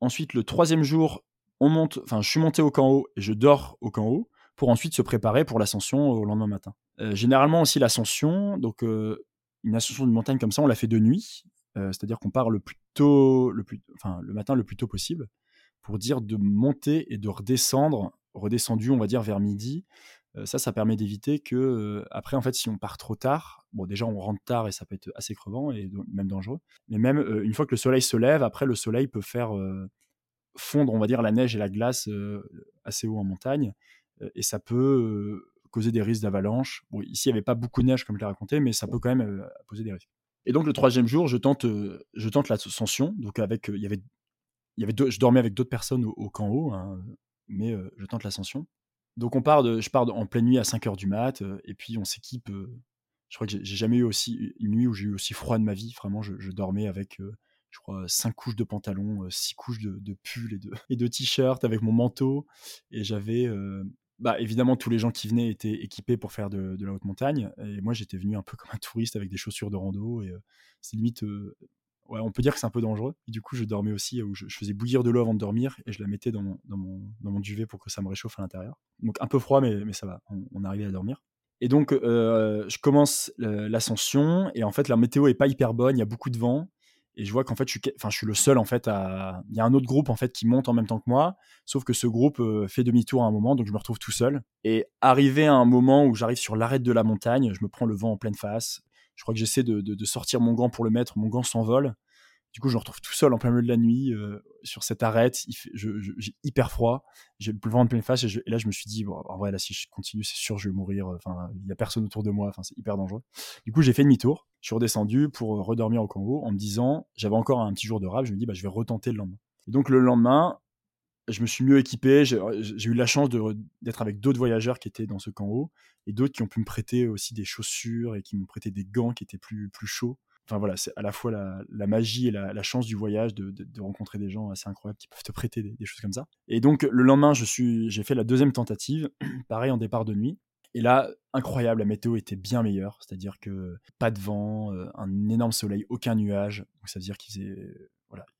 Ensuite, le troisième jour, on monte, enfin, je suis monté au camp haut et je dors au camp haut pour ensuite se préparer pour l'ascension au lendemain matin. Euh, généralement aussi l'ascension, donc euh, une ascension d'une montagne comme ça, on la fait de nuit, c'est-à-dire qu'on part le plus tôt, enfin le matin le plus tôt possible, pour dire de monter et de redescendre, redescendu on va dire vers midi, ça, ça permet d'éviter que, après, en fait, si on part trop tard, bon, déjà, on rentre tard et ça peut être assez crevant et même dangereux. Mais même une fois que le soleil se lève, après, le soleil peut faire fondre, on va dire, la neige et la glace assez haut en montagne. et ça peut causer des risques d'avalanche. Bon, ici, il n'y avait pas beaucoup de neige, comme je l'ai raconté, mais ça peut quand même poser des risques. Et donc, le troisième jour, je tente, je tente l'ascension. Donc, avec, il y avait, y avait deux, je dormais avec d'autres personnes au, camp haut, hein, mais je tente l'ascension. Donc on part de, je pars en pleine nuit à 5 heures du mat, euh, et puis on s'équipe. Euh, je crois que j'ai jamais eu aussi une nuit où j'ai eu aussi froid de ma vie. Vraiment, je, dormais avec, euh, je crois, 5 couches de pantalon, 6 couches de, de pull et de, t-shirt avec mon manteau. Et j'avais, bah, évidemment, tous les gens qui venaient étaient équipés pour faire de, la haute montagne. Et moi, j'étais venu un peu comme un touriste avec des chaussures de rando. Et c'est limite ouais, on peut dire que c'est un peu dangereux. Et du coup, je dormais aussi, où je, faisais bouillir de l'eau avant de dormir et je la mettais dans mon, duvet pour que ça me réchauffe à l'intérieur. Donc un peu froid, mais ça va, on, arrivait à dormir. Et donc, euh, je commence l'ascension et en fait, la météo est pas hyper bonne, il y a beaucoup de vent. Et je vois qu'en fait, je suis, enfin, je suis le seul en fait à. Il y a un autre groupe en fait qui monte en même temps que moi, sauf que ce groupe euh, fait demi-tour à un moment, donc je me retrouve tout seul. Et arrivé à un moment où j'arrive sur l'arête de la montagne, je me prends le vent en pleine face, je crois que j'essaie de, sortir mon gant pour le mettre, mon gant s'envole. Du coup, je me retrouve tout seul en plein milieu de la nuit euh, sur cette arête. J'ai hyper froid, j'ai le vent en pleine face. Et, là, je me suis dit, en vrai, là, si je continue, c'est sûr, je vais mourir. Enfin, il y a personne autour de moi. Enfin, c'est hyper dangereux. Du coup, j'ai fait demi-tour. Je suis redescendu pour redormir au Congo en me disant, j'avais encore un petit jour de rap. Je me dis, bah, je vais retenter le lendemain. Et donc, le lendemain, je me suis mieux équipé. J'ai eu la chance d'être avec d'autres voyageurs qui étaient dans ce camp haut et d'autres qui ont pu me prêter aussi des chaussures et qui m'ont prêté des gants qui étaient plus, plus chauds. Enfin voilà, c'est à la fois la, magie et la, chance du voyage de, rencontrer des gens assez incroyables qui peuvent te prêter des, choses comme ça. Et donc le lendemain, j'ai fait la deuxième tentative, pareil en départ de nuit. Et là, incroyable, la météo était bien meilleure, c'est-à-dire que pas de vent, euh, un énorme soleil, aucun nuage. Donc ça veut dire qu'il faisait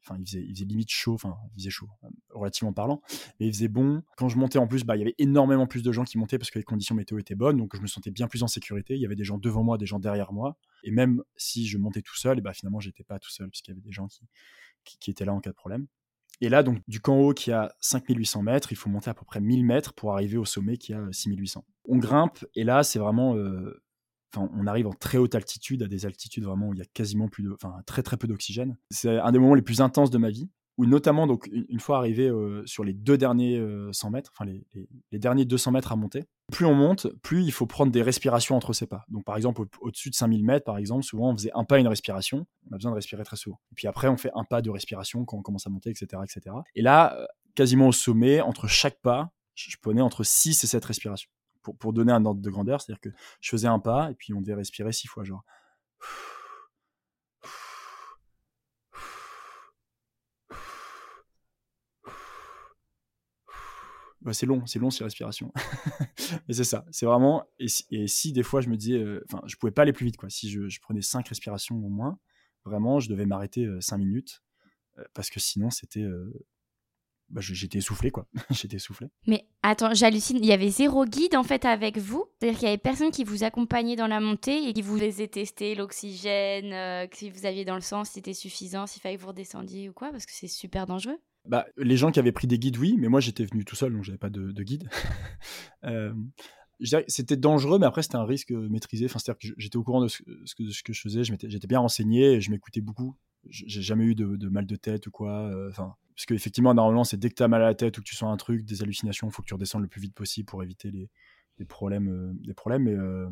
enfin, il faisait, limite chaud, enfin, il chaud, euh, relativement parlant, mais il faisait bon. Quand je montais en plus, bah, il y avait énormément plus de gens qui montaient parce que les conditions météo étaient bonnes, donc je me sentais bien plus en sécurité. Il y avait des gens devant moi, des gens derrière moi, et même si je montais tout seul, et bah, finalement, j'étais pas tout seul, puisqu'il y avait des gens qui, étaient là en cas de problème. Et là, donc, du camp haut qui a 5800 mètres, il faut monter à peu près 1000 mètres pour arriver au sommet qui a 6800. On grimpe, et là, c'est vraiment euh, on arrive en très haute altitude, à des altitudes vraiment où il y a quasiment plus de, enfin, très très peu d'oxygène. C'est un des moments les plus intenses de ma vie, où notamment, donc, une, fois arrivé euh, sur les deux derniers 100 euh, mètres, enfin, les, derniers 200 mètres à monter, plus on monte, plus il faut prendre des respirations entre ses pas. Donc, par exemple, au-dessus de 5000 mètres, par exemple, souvent, on faisait un pas, une respiration. On a besoin de respirer très souvent. Et puis après, on fait un pas de respiration quand on commence à monter, etc., etc. Et là, euh, quasiment au sommet, entre chaque pas, je prenais entre 6 et 7 respirations pour, donner un ordre de grandeur, c'est-à-dire que je faisais un pas et puis on devait respirer six fois, genre. c'est long, c'est long ces respirations. Mais c'est ça, c'est vraiment. Et si, des fois je me disais, euh, enfin, je pouvais pas aller plus vite, quoi. Si je, prenais cinq respirations au moins, vraiment, je devais m'arrêter euh, cinq minutes euh, parce que sinon c'était bah, j'étais essoufflé quoi. j'étais essoufflé. Mais attends, j'hallucine, il y avait zéro guide en fait avec vous? C'est-à-dire qu'il y avait personne qui vous accompagnait dans la montée et qui vous faisait tester l'oxygène, euh, si vous aviez dans le sang, si c'était suffisant, s'il fallait que vous redescendiez ou quoi, parce que c'est super dangereux. Bah, les gens qui avaient pris des guides, oui, mais moi j'étais venu tout seul, donc j'avais pas de, guide. euh, c'était dangereux, mais après c'était un risque maîtrisé. Enfin, c'est-à-dire que j'étais au courant de ce, que, ce que je faisais, j'étais bien renseigné, je m'écoutais beaucoup. J'ai jamais eu de, mal de tête ou quoi. Euh, enfin, parce qu'effectivement, normalement, c'est dès que tu as mal à la tête ou que tu sens un truc, des hallucinations, il faut que tu redescendes le plus vite possible pour éviter les, problèmes. Euh, des problèmes. Mais euh,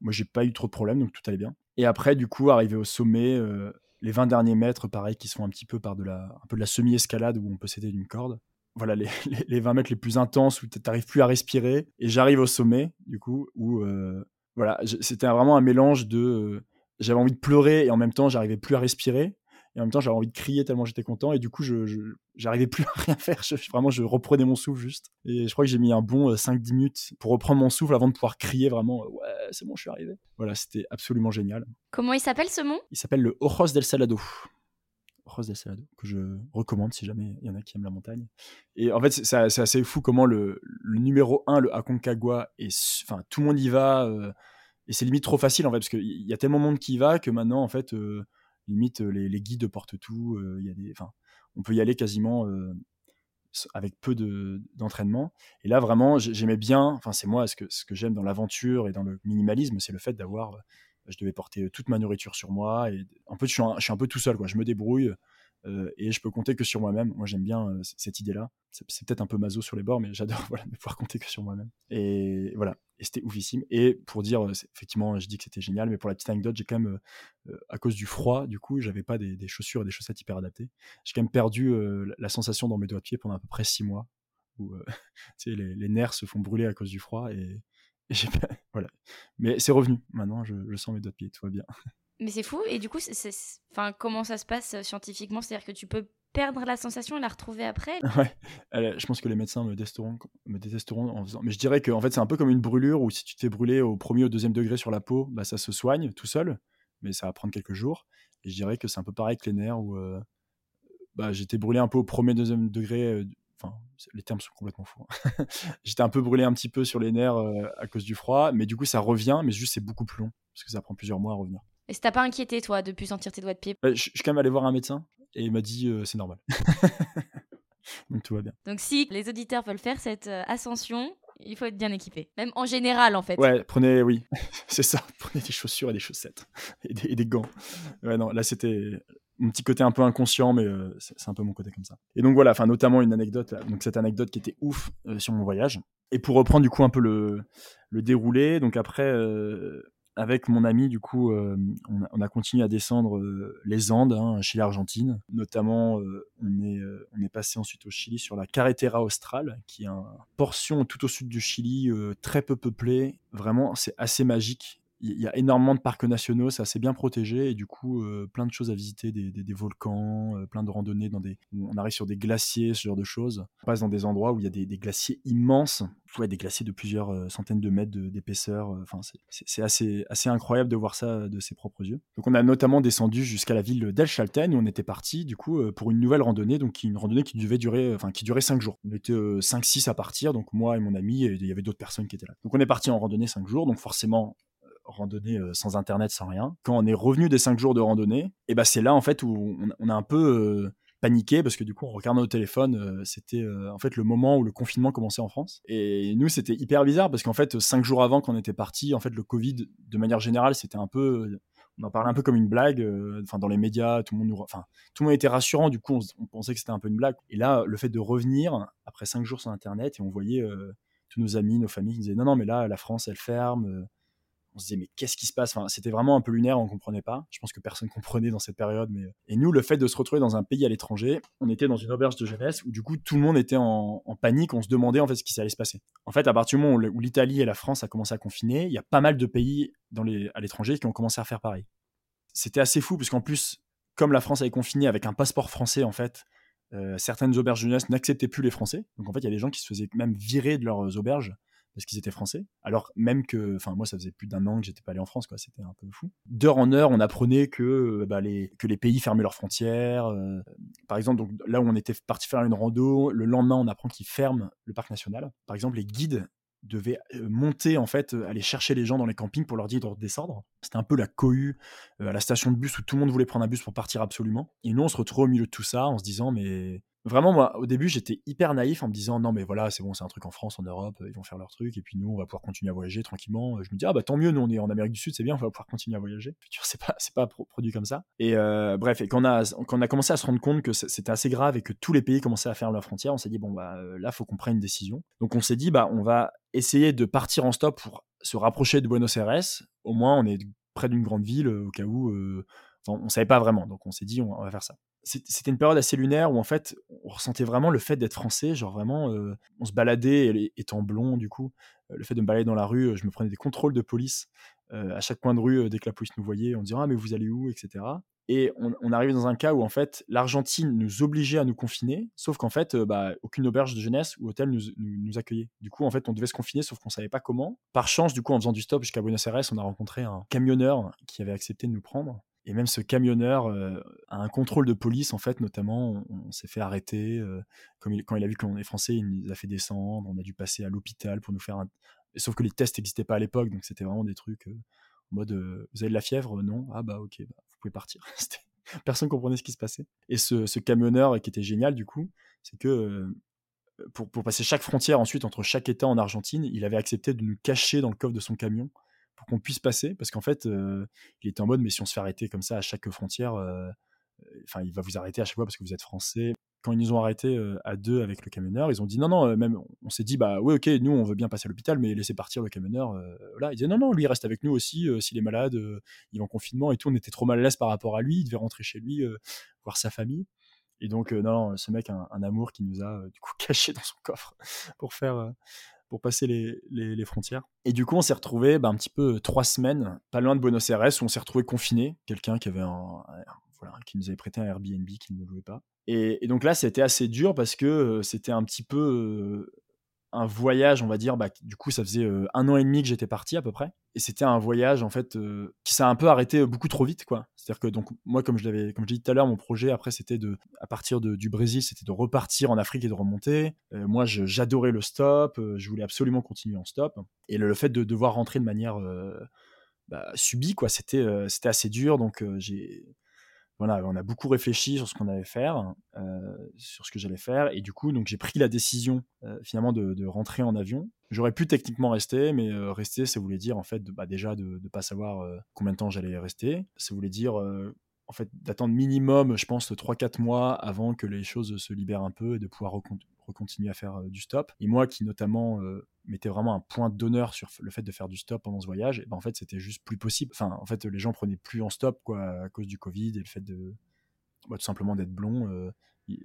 moi, j'ai pas eu trop de problèmes, donc tout allait bien. Et après, du coup, arrivé au sommet, euh, les 20 derniers mètres, pareil, qui sont un petit peu par de la, un peu de la semi-escalade où on peut s'aider d'une corde. Voilà, les, les, 20 mètres les plus intenses où tu n'arrives plus à respirer. Et j'arrive au sommet, du coup, où voilà, c'était vraiment un mélange de. j'avais envie de pleurer et en même temps, j'arrivais plus à respirer et en même temps j'avais envie de crier tellement j'étais content et du coup je, j'arrivais plus à rien faire. Je, vraiment je reprenais mon souffle juste. Et je crois que j'ai mis un bon 5-10 euh, minutes pour reprendre mon souffle avant de pouvoir crier vraiment euh, ouais c'est bon je suis arrivé. Voilà c'était absolument génial. Comment il s'appelle ce mont il s'appelle le Ojos del Salado. Ojos del Salado que je recommande si jamais il y en a qui aiment la montagne. Et en fait c'est, assez fou comment le, numéro 1 le Aconcagua et enfin tout le monde y va euh, et c'est limite trop facile en fait parce qu'il y a tellement de monde qui y va que maintenant en fait limite les, les, guides portent tout. Il y a des, on peut y aller quasiment avec peu d'entraînement. et là, vraiment, j'aimais bien. Enfin, c'est moi ce que ce que j'aime dans l'aventure et dans le minimalisme, c'est le fait d'avoir. Je devais porter toute ma nourriture sur moi et en peu, je suis un, je suis un peu tout seul. Quoi. Je me débrouille. Euh, et je peux compter que sur moi-même. Moi, j'aime bien euh, cette idée-là. C'est, peut-être un peu maso sur les bords, mais j'adore voilà, pouvoir compter que sur moi-même. Et voilà, et c'était oufissime. Et pour dire, euh, effectivement, je dis que c'était génial, mais pour la petite anecdote, j'ai quand même, à cause du froid, du coup, j'avais pas des, chaussures et des chaussettes hyper adaptées. J'ai quand même perdu la sensation dans mes doigts de pied pendant à peu près six mois, où les, nerfs se font brûler à cause du froid. Et, voilà. Mais c'est revenu. Maintenant, je sens mes doigts de pied, tout va bien. Mais c'est fou. Et du coup, enfin, comment ça se passe euh, scientifiquement? C'est-à-dire que tu peux perdre la sensation et la retrouver après? Ouais, je pense que les médecins me détesteront, me détesteront en faisant. Mais je dirais que en fait, c'est un peu comme une brûlure où si tu t'es brûlé au premier ou deuxième degré sur la peau, bah, ça se soigne tout seul, mais ça va prendre quelques jours. Et je dirais que c'est un peu pareil que les nerfs où euh, bah, j'étais brûlé un peu au premier, deuxième degré. Euh, enfin, les termes sont complètement fous. Hein. j'étais un peu brûlé un petit peu sur les nerfs à cause du froid, mais du coup, ça revient, mais juste c'est beaucoup plus long parce que ça prend plusieurs mois à revenir. Et ça t'a pas inquiété, toi, de plus sentir tes doigts de pied? Bah, je, suis quand même allé voir un médecin et il m'a dit euh, c'est normal. Donc tout va bien. Donc si les auditeurs veulent faire cette euh, ascension, il faut être bien équipé. Même en général, en fait. Ouais, prenez, oui, c'est ça. Prenez des chaussures et des chaussettes et des, gants. Ouais, non, là c'était mon petit côté un peu inconscient, mais euh, c'est c'est un peu mon côté comme ça. Et donc voilà, enfin notamment une anecdote, donc cette anecdote qui était ouf euh, sur mon voyage. Et pour reprendre du coup un peu le, le déroulé, donc après euh, avec mon ami du coup, euh, on, a, on a continué à descendre euh, les Andes hein, chez l'Argentine. Notamment, euh, on est passé ensuite au Chili sur la Carretera Austral, qui est une portion tout au sud du Chili, très peu peuplée. Vraiment, c'est assez magique il y a énormément de parcs nationaux, c'est assez bien protégé et du coup euh, plein de choses à visiter, des, des- volcans, euh, plein de randonnées dans des, on arrive sur des glaciers, ce genre de choses. On passe dans des endroits où il y a des, glaciers immenses, des glaciers de plusieurs euh, centaines de mètres d'épaisseur. Enfin, c'est- assez incroyable de voir ça de ses propres yeux. Donc on a notamment descendu jusqu'à la ville d'El Chalten où on était parti du coup pour une nouvelle randonnée, donc une randonnée qui devait durer, enfin qui durait 5 jours. On était 5-6 à partir, donc moi et mon ami il y avait d'autres personnes qui étaient là. Donc on est parti en randonnée 5 jours, donc forcément randonnée euh, sans internet, sans rien. Quand on est revenu des 5 jours de randonnée, et ben c'est là en fait où on, on a un peu euh, paniqué parce que du coup on regardait nos téléphones, euh, c'était en fait le moment où le confinement commençait en France. Et nous c'était hyper bizarre parce qu'en fait 5 jours avant qu'on était parti, en fait le Covid de manière générale c'était un peu on en parlait un peu comme une blague, enfin dans les médias, tout le monde nous, enfin tout le monde était rassurant, du coup on, pensait que c'était un peu une blague. Et là, le fait de revenir après cinq jours sur Internet et on voyait tous nos amis, nos familles qui disaient non non mais là la France elle ferme. Euh, on se disait mais qu'est-ce qui se passe? Enfin, C'était vraiment un peu lunaire, on comprenait pas. Je pense que personne comprenait dans cette période. Mais... Et nous, le fait de se retrouver dans un pays à l'étranger, on était dans une auberge de jeunesse où du coup tout le monde était en, panique, on se demandait en fait ce qui allait se passer. En fait, à partir du moment où l'Italie et la France a commencé à confiner, il y a pas mal de pays dans les, à l'étranger qui ont commencé à faire pareil. C'était assez fou parce qu'en plus, comme la France avait confiné avec un passeport français en fait, euh, certaines auberges de jeunesse n'acceptaient plus les Français. Donc en fait, il y a des gens qui se faisaient même virer de leurs auberges parce qu'ils étaient français. Alors même que, enfin moi, ça faisait plus d'un an que j'étais pas allé en France, quoi. C'était un peu fou. D'heure en heure, on apprenait que euh, bah, les que les pays fermaient leurs frontières. euh, par exemple, donc là où on était parti faire une rando, le lendemain, on apprend qu'ils ferment le parc national. Par exemple, les guides devaient euh, monter en fait, aller chercher les gens dans les campings pour leur dire de redescendre. C'était un peu la cohue à la station de bus où tout le monde voulait prendre un bus pour partir absolument. Et nous, on se retrouvait au milieu de tout ça en se disant mais Vraiment, moi, au début, j'étais hyper naïf en me disant non, mais voilà, c'est bon, c'est un truc en France, en Europe, ils vont faire leur truc, et puis nous, on va pouvoir continuer à voyager tranquillement. Je me dis, ah bah tant mieux, nous, on est en Amérique du Sud, c'est bien, on va pouvoir continuer à voyager. Futur, c'est pas, c'est pas pro- produit comme ça. Et euh, bref, et quand on, a, quand on a commencé à se rendre compte que c'était assez grave et que tous les pays commençaient à fermer leurs frontières, on s'est dit, bon, bah euh, là, faut qu'on prenne une décision. Donc on s'est dit, bah on va essayer de partir en stop pour se rapprocher de Buenos Aires. Au moins, on est près d'une grande ville, euh, au cas où. on savait pas vraiment, donc on s'est dit on va faire ça. C'était une période assez lunaire où en fait on ressentait vraiment le fait d'être français, genre vraiment euh, on se baladait, étant blond du coup, euh, le fait de me balader dans la rue, euh, je me prenais des contrôles de police à chaque coin de rue dès que la police nous voyait, on disait ah mais vous allez où, etc. Et on, arrivait dans un cas où en fait l'Argentine nous obligeait à nous confiner, sauf qu'en fait bah, aucune auberge de jeunesse ou hôtel nous, nous, nous accueillait. Du coup en fait on devait se confiner, sauf qu'on savait pas comment. Par chance du coup en faisant du stop jusqu'à Buenos Aires, on a rencontré un camionneur qui avait accepté de nous prendre. Et même ce camionneur euh, a un contrôle de police, en fait, notamment, on, s'est fait arrêter. euh, quand il a vu qu'on est français, il nous a fait descendre. On a dû passer à l'hôpital pour nous faire un. Sauf que les tests n'existaient pas à l'époque, donc c'était vraiment des trucs euh, en mode Vous avez de la fièvre Non? Ah bah ok, bah, vous pouvez partir. Personne comprenait ce qui se passait. Et ce, ce camionneur qui était génial, du coup, c'est que. pour passer chaque frontière ensuite entre chaque État en Argentine, il avait accepté de nous cacher dans le coffre de son camion pour qu'on puisse passer, parce qu'en fait, euh, il était en mode, mais si on se fait arrêter comme ça à chaque frontière, euh, enfin, il va vous arrêter à chaque fois parce que vous êtes français. Quand ils nous ont arrêtés euh, à deux avec le camionneur, ils ont dit non, non, même, on s'est dit, bah oui, ok, nous, on veut bien passer à l'hôpital, mais laissez partir le camionneur. là, il disait non, non, lui, il reste avec nous aussi, s'il est malade, il est en confinement et tout. On était trop mal à l'aise par rapport à lui, il devait rentrer chez lui, voir sa famille. Et donc, non, ce mec, un, amour qui nous a du coup caché dans son coffre pour faire. Pour passer les, les, frontières. Et du coup, on s'est retrouvé bah, un petit peu euh, trois semaines, pas loin de Buenos Aires, où on s'est retrouvé confiné. Quelqu'un qui avait un, un- voilà, qui nous avait prêté un Airbnb qui ne louait pas. Et, et donc là, c'était assez dur parce que euh, c'était un petit peu euh, un voyage, on va dire. Bah, du coup, ça faisait euh, un an et demi que j'étais parti à peu près. Et c'était un voyage en fait euh, qui s'est un peu arrêté beaucoup trop vite, quoi. C'est-à-dire que donc moi, comme je l'avais, comme je l'ai dit tout à l'heure, mon projet après c'était de, à partir de- du Brésil, c'était de repartir en Afrique et de remonter. Euh, moi, j'adorais le stop, euh, je voulais absolument continuer en stop. Et le, fait de devoir rentrer de manière euh, bah, subie, quoi, c'était, euh, c'était assez dur. Donc euh, j'ai voilà, on a beaucoup réfléchi sur ce qu'on allait faire, euh, sur ce que j'allais faire, et du coup, donc j'ai pris la décision euh, finalement de, rentrer en avion. J'aurais pu techniquement rester, mais euh, rester, ça voulait dire en fait, bah, déjà de ne pas savoir combien de temps j'allais rester. Ça voulait dire en fait, d'attendre minimum, je pense, 3-4 mois avant que les choses se libèrent un peu et de pouvoir recontinuer à faire du stop. Et moi, qui notamment mettais vraiment un point d'honneur sur le fait de faire du stop pendant ce voyage, et ben en fait, c'était juste plus possible. Enfin, en fait, les gens prenaient plus en stop quoi, à cause du Covid et le fait de bah, tout simplement d'être blond.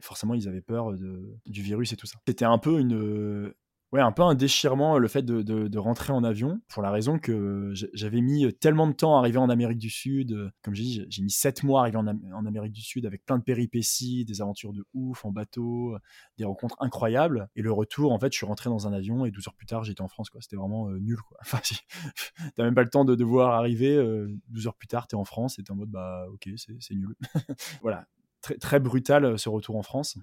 forcément, ils avaient peur du virus et tout ça. C'était un peu une ouais, un peu un déchirement le fait de, rentrer en avion pour la raison que j'avais mis tellement de temps à arriver en Amérique du Sud. Comme j'ai dit, j'ai mis sept mois à arriver en, Amérique du Sud avec plein de péripéties, des aventures de ouf en bateau, des rencontres incroyables. Et le retour, en fait, je suis rentré dans un avion et 12 heures plus tard, j'étais en France. C'était vraiment nul. Quoi. Enfin, t'as même pas le temps de devoir arriver. 12 heures plus tard, t'es en France et t'es en mode, bah ok, c'est nul. voilà. Très brutal ce retour en France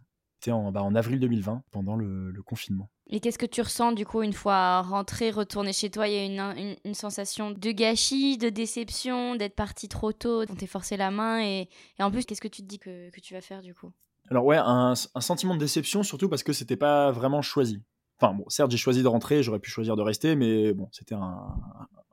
en, bah, en, avril 2020, pendant le, confinement. Et qu'est-ce que tu ressens du coup une fois rentré, retourné chez toi? Il y a une, une, sensation de gâchis, de déception, d'être parti trop tôt, on t'est forcé la main. Et, et en plus, qu'est-ce que tu te dis que, que, tu vas faire du coup? Alors ouais, un, un, sentiment de déception surtout parce que c'était pas vraiment choisi. Enfin bon, certes j'ai choisi de rentrer, j'aurais pu choisir de rester, mais bon, c'était un,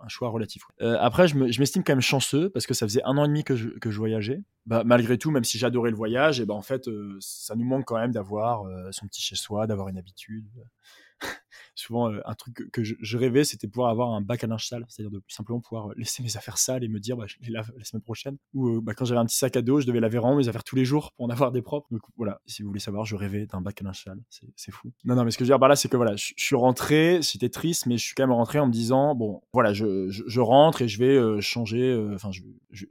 choix relatif. Euh, après, je m'estime quand même chanceux parce que ça faisait un an et demi que je, que je voyageais. Bah, malgré tout, même si j'adorais le voyage, et ben en fait, euh, ça nous manque quand même d'avoir euh, son petit chez soi, d'avoir une habitude souvent, euh, un truc que, je, rêvais, c'était pouvoir avoir un bac à linge sale, c'est-à-dire de simplement pouvoir euh, laisser mes affaires sales et me dire, bah, je les lave la semaine prochaine. Ou euh, bah, quand j'avais un petit sac à dos, je devais laver vraiment mes affaires tous les jours pour en avoir des propres. Donc voilà, si vous voulez savoir, je rêvais d'un bac à linge sale. C'est fou. Non, non, mais ce que je veux dire là, c'est que voilà, je, suis rentré, c'était triste, mais je suis quand même rentré en me disant, bon, voilà, je, rentre et je vais changer, enfin, je,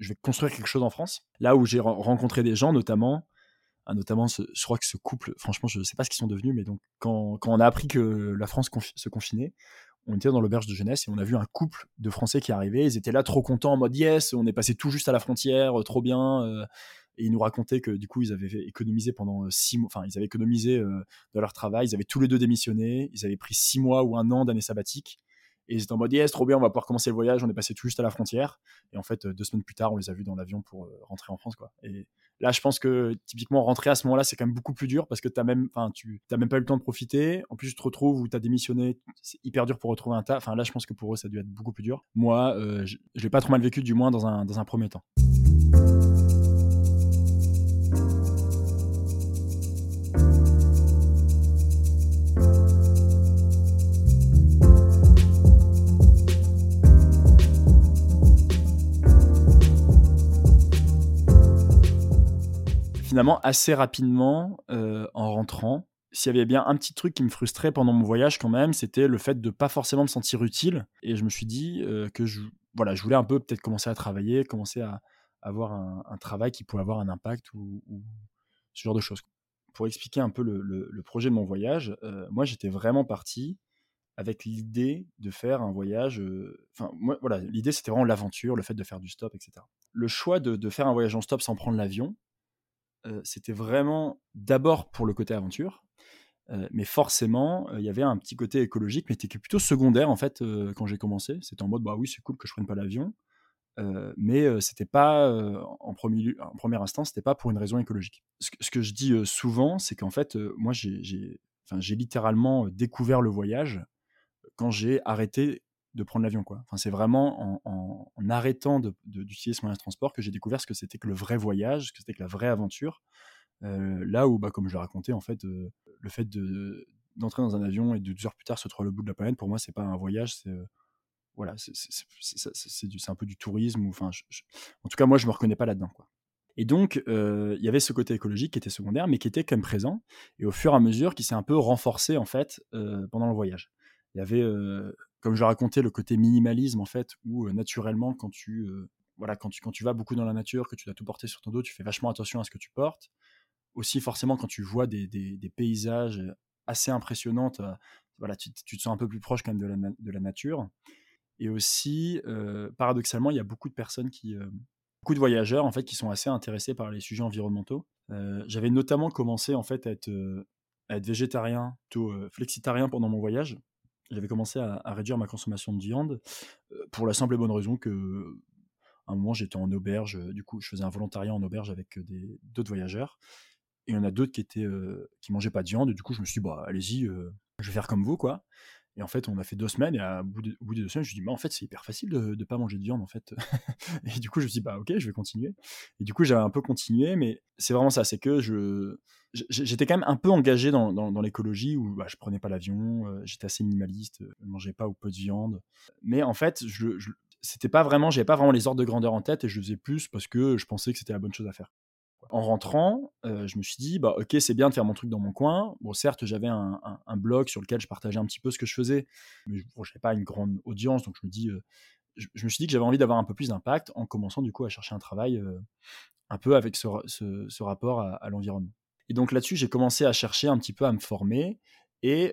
vais construire quelque chose en France. Là où j'ai rencontré des gens, notamment, notamment, je crois que ce couple, franchement, je ne sais pas ce qu'ils sont devenus, mais donc quand, quand, on a appris que la France se confinait, on était dans l'auberge de jeunesse et on a vu un couple de Français qui arrivaient. Ils étaient là trop contents en mode yes, on est passé tout juste à la frontière, euh, trop bien. Euh. et ils nous racontaient que du coup, ils avaient économisé pendant euh, six mois, enfin, ils avaient économisé de leur travail. Ils avaient tous les deux démissionné. Ils avaient pris six mois ou un an d'année sabbatique. Et ils étaient en mode yes, trop bien, on va pouvoir commencer le voyage. On est passé tout juste à la frontière. Et en fait, deux semaines plus tard, on les a vus dans l'avion pour rentrer en France. Et Là, je pense que typiquement rentrer à ce moment-là, c'est quand même beaucoup plus dur parce que tu même, tu même pas eu le temps de profiter. En plus, tu te retrouves où tu as démissionné, c'est hyper dur pour retrouver un tas. Enfin, là, je pense que pour eux, ça a dû être beaucoup plus dur. Moi, euh, je, je l'ai pas trop mal vécu, du moins dans un, dans un premier temps. Assez rapidement, euh, en rentrant, s'il y avait bien un petit truc qui me frustrait pendant mon voyage quand même, c'était le fait de pas forcément me sentir utile. Et je me suis dit euh, que je, voilà, je voulais un peu peut-être commencer à travailler, commencer à avoir un, travail qui pouvait avoir un impact ou, ce genre de choses. Pour expliquer un peu le, projet de mon voyage, euh, moi j'étais vraiment parti avec l'idée de faire un voyage. Enfin, voilà, l'idée c'était vraiment l'aventure, le fait de faire du stop, etc. Le choix de faire un voyage en stop sans prendre l'avion, c'était vraiment d'abord pour le côté aventure, mais forcément, il y avait un petit côté écologique, mais qui était plutôt secondaire en fait quand j'ai commencé. C'était en mode bah oui, c'est cool que je prenne pas l'avion, mais c'était pas en premier en premier instant, c'était pas pour une raison écologique. Ce, que je dis souvent, c'est qu'en fait, moi j'ai littéralement découvert le voyage quand j'ai arrêté de prendre l'avion. Quoi. Enfin, c'est vraiment en, arrêtant d'utiliser ce moyen de transport que j'ai découvert ce que c'était que le vrai voyage, ce que c'était que la vraie aventure. Euh, là où, bah, comme je l'ai raconté, en fait, euh, le fait de, d'entrer dans un avion et de deux heures plus tard se trouver le bout de la planète, pour moi, c'est pas un voyage, c'est euh, voilà, c'est, un peu du tourisme. Ou, enfin, en tout cas, moi, je me reconnais pas là-dedans. Et donc, il y avait ce côté écologique qui était secondaire, mais qui était quand même présent, et au fur et à mesure, qui s'est un peu renforcé en fait pendant le voyage. Il y avait comme je racontais, le côté minimalisme, en fait, où naturellement, quand tu, voilà, quand, tu, quand tu vas beaucoup dans la nature, que tu dois tout porter sur ton dos, tu fais vachement attention à ce que tu portes. Aussi, forcément, quand tu vois des, des, paysages assez impressionnants, voilà, tu, te sens un peu plus proche quand même de la, de la nature. Et aussi, paradoxalement, il y a beaucoup de personnes qui. beaucoup de voyageurs en fait qui sont assez intéressés par les sujets environnementaux. J'avais notamment commencé en fait à être, à être végétarien, plutôt flexitarien pendant mon voyage j'avais commencé à, réduire ma consommation de viande pour la simple et bonne raison que un moment j'étais en auberge, du coup je faisais un volontariat en auberge avec d'autres voyageurs. Et il y en a d'autres qui étaient mangeaient pas de viande. Et du coup je me suis dit bah allez-y je vais faire comme vous quoi Et en fait, on a fait deux semaines, et à, au, bout de, bout de deux semaines, je me dis, mais en fait, c'est hyper facile de ne pas manger de viande, en fait. et du coup, je me suis dit, bah ok, je vais continuer. Et du coup, j'avais un peu continué, mais c'est vraiment ça, c'est que je j'étais quand même un peu engagé dans, dans, l'écologie où bah, je prenais pas l'avion, euh, j'étais assez minimaliste, euh, je mangeais pas ou peu de viande. Mais en fait, je, c'était pas vraiment, j'avais pas vraiment les ordres de grandeur en tête et je faisais plus parce que je pensais que c'était la bonne chose à faire. En rentrant, euh, je me suis dit, bah ok, c'est bien de faire mon truc dans mon coin. Bon, certes, j'avais un, blog sur lequel je partageais un petit peu ce que je faisais, mais bon, j'avais pas une grande audience, donc je me dis, euh, je, je, me suis dit que j'avais envie d'avoir un peu plus d'impact en commençant du coup à chercher un travail euh, un peu avec ce, rapport à, à l'environnement. Et donc là-dessus, j'ai commencé à chercher un petit peu à me former. Et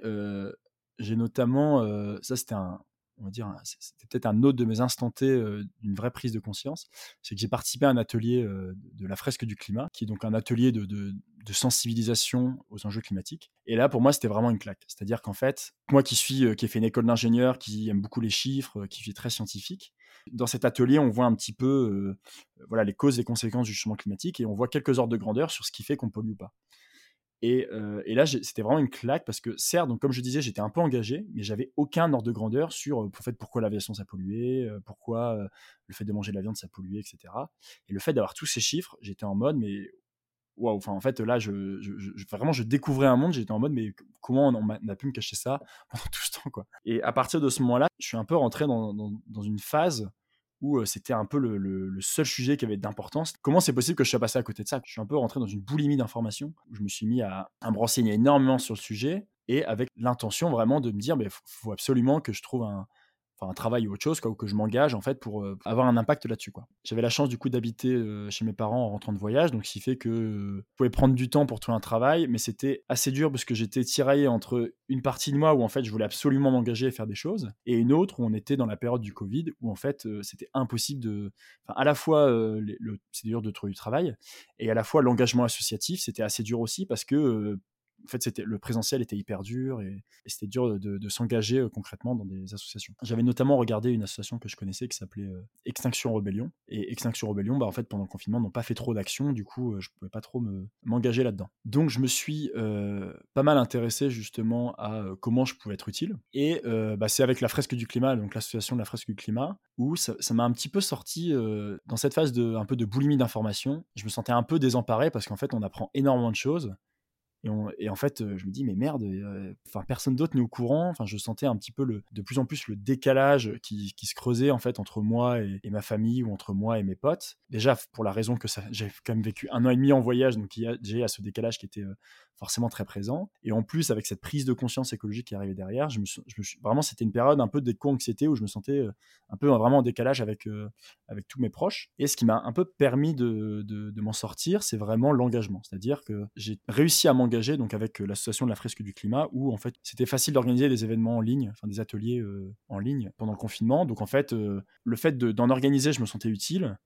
j'ai notamment, ça c'était un, on va dire, c'était peut-être un autre de mes instants T euh, d'une vraie prise de conscience, c'est que j'ai participé à un atelier euh, de la fresque du climat, qui est donc un atelier de, sensibilisation aux enjeux climatiques. Et là, pour moi, c'était vraiment une claque. C'est-à-dire qu'en fait, moi qui suis, euh, qui ai fait une école d'ingénieur, qui aime beaucoup les chiffres, qui suis très scientifique, dans cet atelier, on voit un petit peu, voilà, les causes et conséquences du changement climatique, et on voit quelques ordres de grandeur sur ce qui fait qu'on pollue ou pas. Et, euh, et, là, c'était vraiment une claque parce que, certes, donc, comme je disais, j'étais un peu engagé, mais j'avais aucun ordre de grandeur sur en fait, pourquoi l'aviation ça polluait, pourquoi euh, le fait de manger de la viande ça polluait, etc. Et le fait d'avoir tous ces chiffres, j'étais en mode, mais waouh, enfin, en fait, là, je, vraiment, je découvrais un monde, j'étais en mode, mais comment on, a, pu me cacher ça pendant tout ce temps, quoi. Et à partir de ce moment-là, je suis un peu rentré dans une phase où c'était un peu le, seul sujet qui avait d'importance. Comment c'est possible que je sois passé à côté de ça? Je suis un peu rentré dans une boulimie d'informations je me suis mis à, à, me renseigner énormément sur le sujet et avec l'intention vraiment de me dire, il faut absolument que je trouve un, un travail ou autre chose, quoi, ou que je m'engage en fait pour euh, avoir un impact là-dessus. Quoi. J'avais la chance du coup d'habiter euh, chez mes parents en rentrant de voyage, donc ce qui fait que euh, je pouvais prendre du temps pour trouver un travail, mais c'était assez dur parce que j'étais tiraillé entre une partie de moi où en fait je voulais absolument m'engager et faire des choses, et une autre où on était dans la période du Covid où en fait c'était impossible de, à la fois le, c'est dur de trouver du travail et à la fois l'engagement associatif c'était assez dur aussi parce que en fait, c'était le présentiel était hyper dur et, c'était dur de, s'engager euh, concrètement dans des associations. J'avais notamment regardé une association que je connaissais qui s'appelait euh, Extinction Rebellion. Et Extinction Rebellion, bah, en fait, pendant le confinement, n'ont pas fait trop d'actions. Du coup, euh, je pouvais pas trop m'engager là-dedans. Donc, je me suis pas mal intéressé justement à comment je pouvais être utile. Et bah, c'est avec la fresque du climat, donc l'association de la fresque du climat, où ça m'a un petit peu sorti dans cette phase de un peu de boulimie d'information. Je me sentais un peu désemparé parce qu'en fait, on apprend énormément de choses et, en fait, je me dis, mais merde, enfin, euh, personne d'autre n'est au courant. Enfin, je sentais un petit peu de plus en plus le décalage qui, se creusait en fait entre moi et, et, ma famille ou entre moi et mes potes. Déjà, pour la raison que j'ai quand même vécu un an et demi en voyage, donc j'ai à ce décalage qui était euh, forcément très présent. Et en plus, avec cette prise de conscience écologique qui arrivait derrière, je me, suis, vraiment, c'était une période un peu d'éco-anxiété où je me sentais euh, un peu vraiment en décalage avec, euh, avec tous mes proches. Et ce qui m'a un peu permis de, de, m'en sortir, c'est vraiment l'engagement. C'est-à-dire que j'ai réussi à m'engager donc avec euh, l'association de la fresque du climat où en fait c'était facile d'organiser des événements en ligne, enfin des ateliers en ligne pendant le confinement. Donc en fait, le fait d'en organiser, je me sentais utile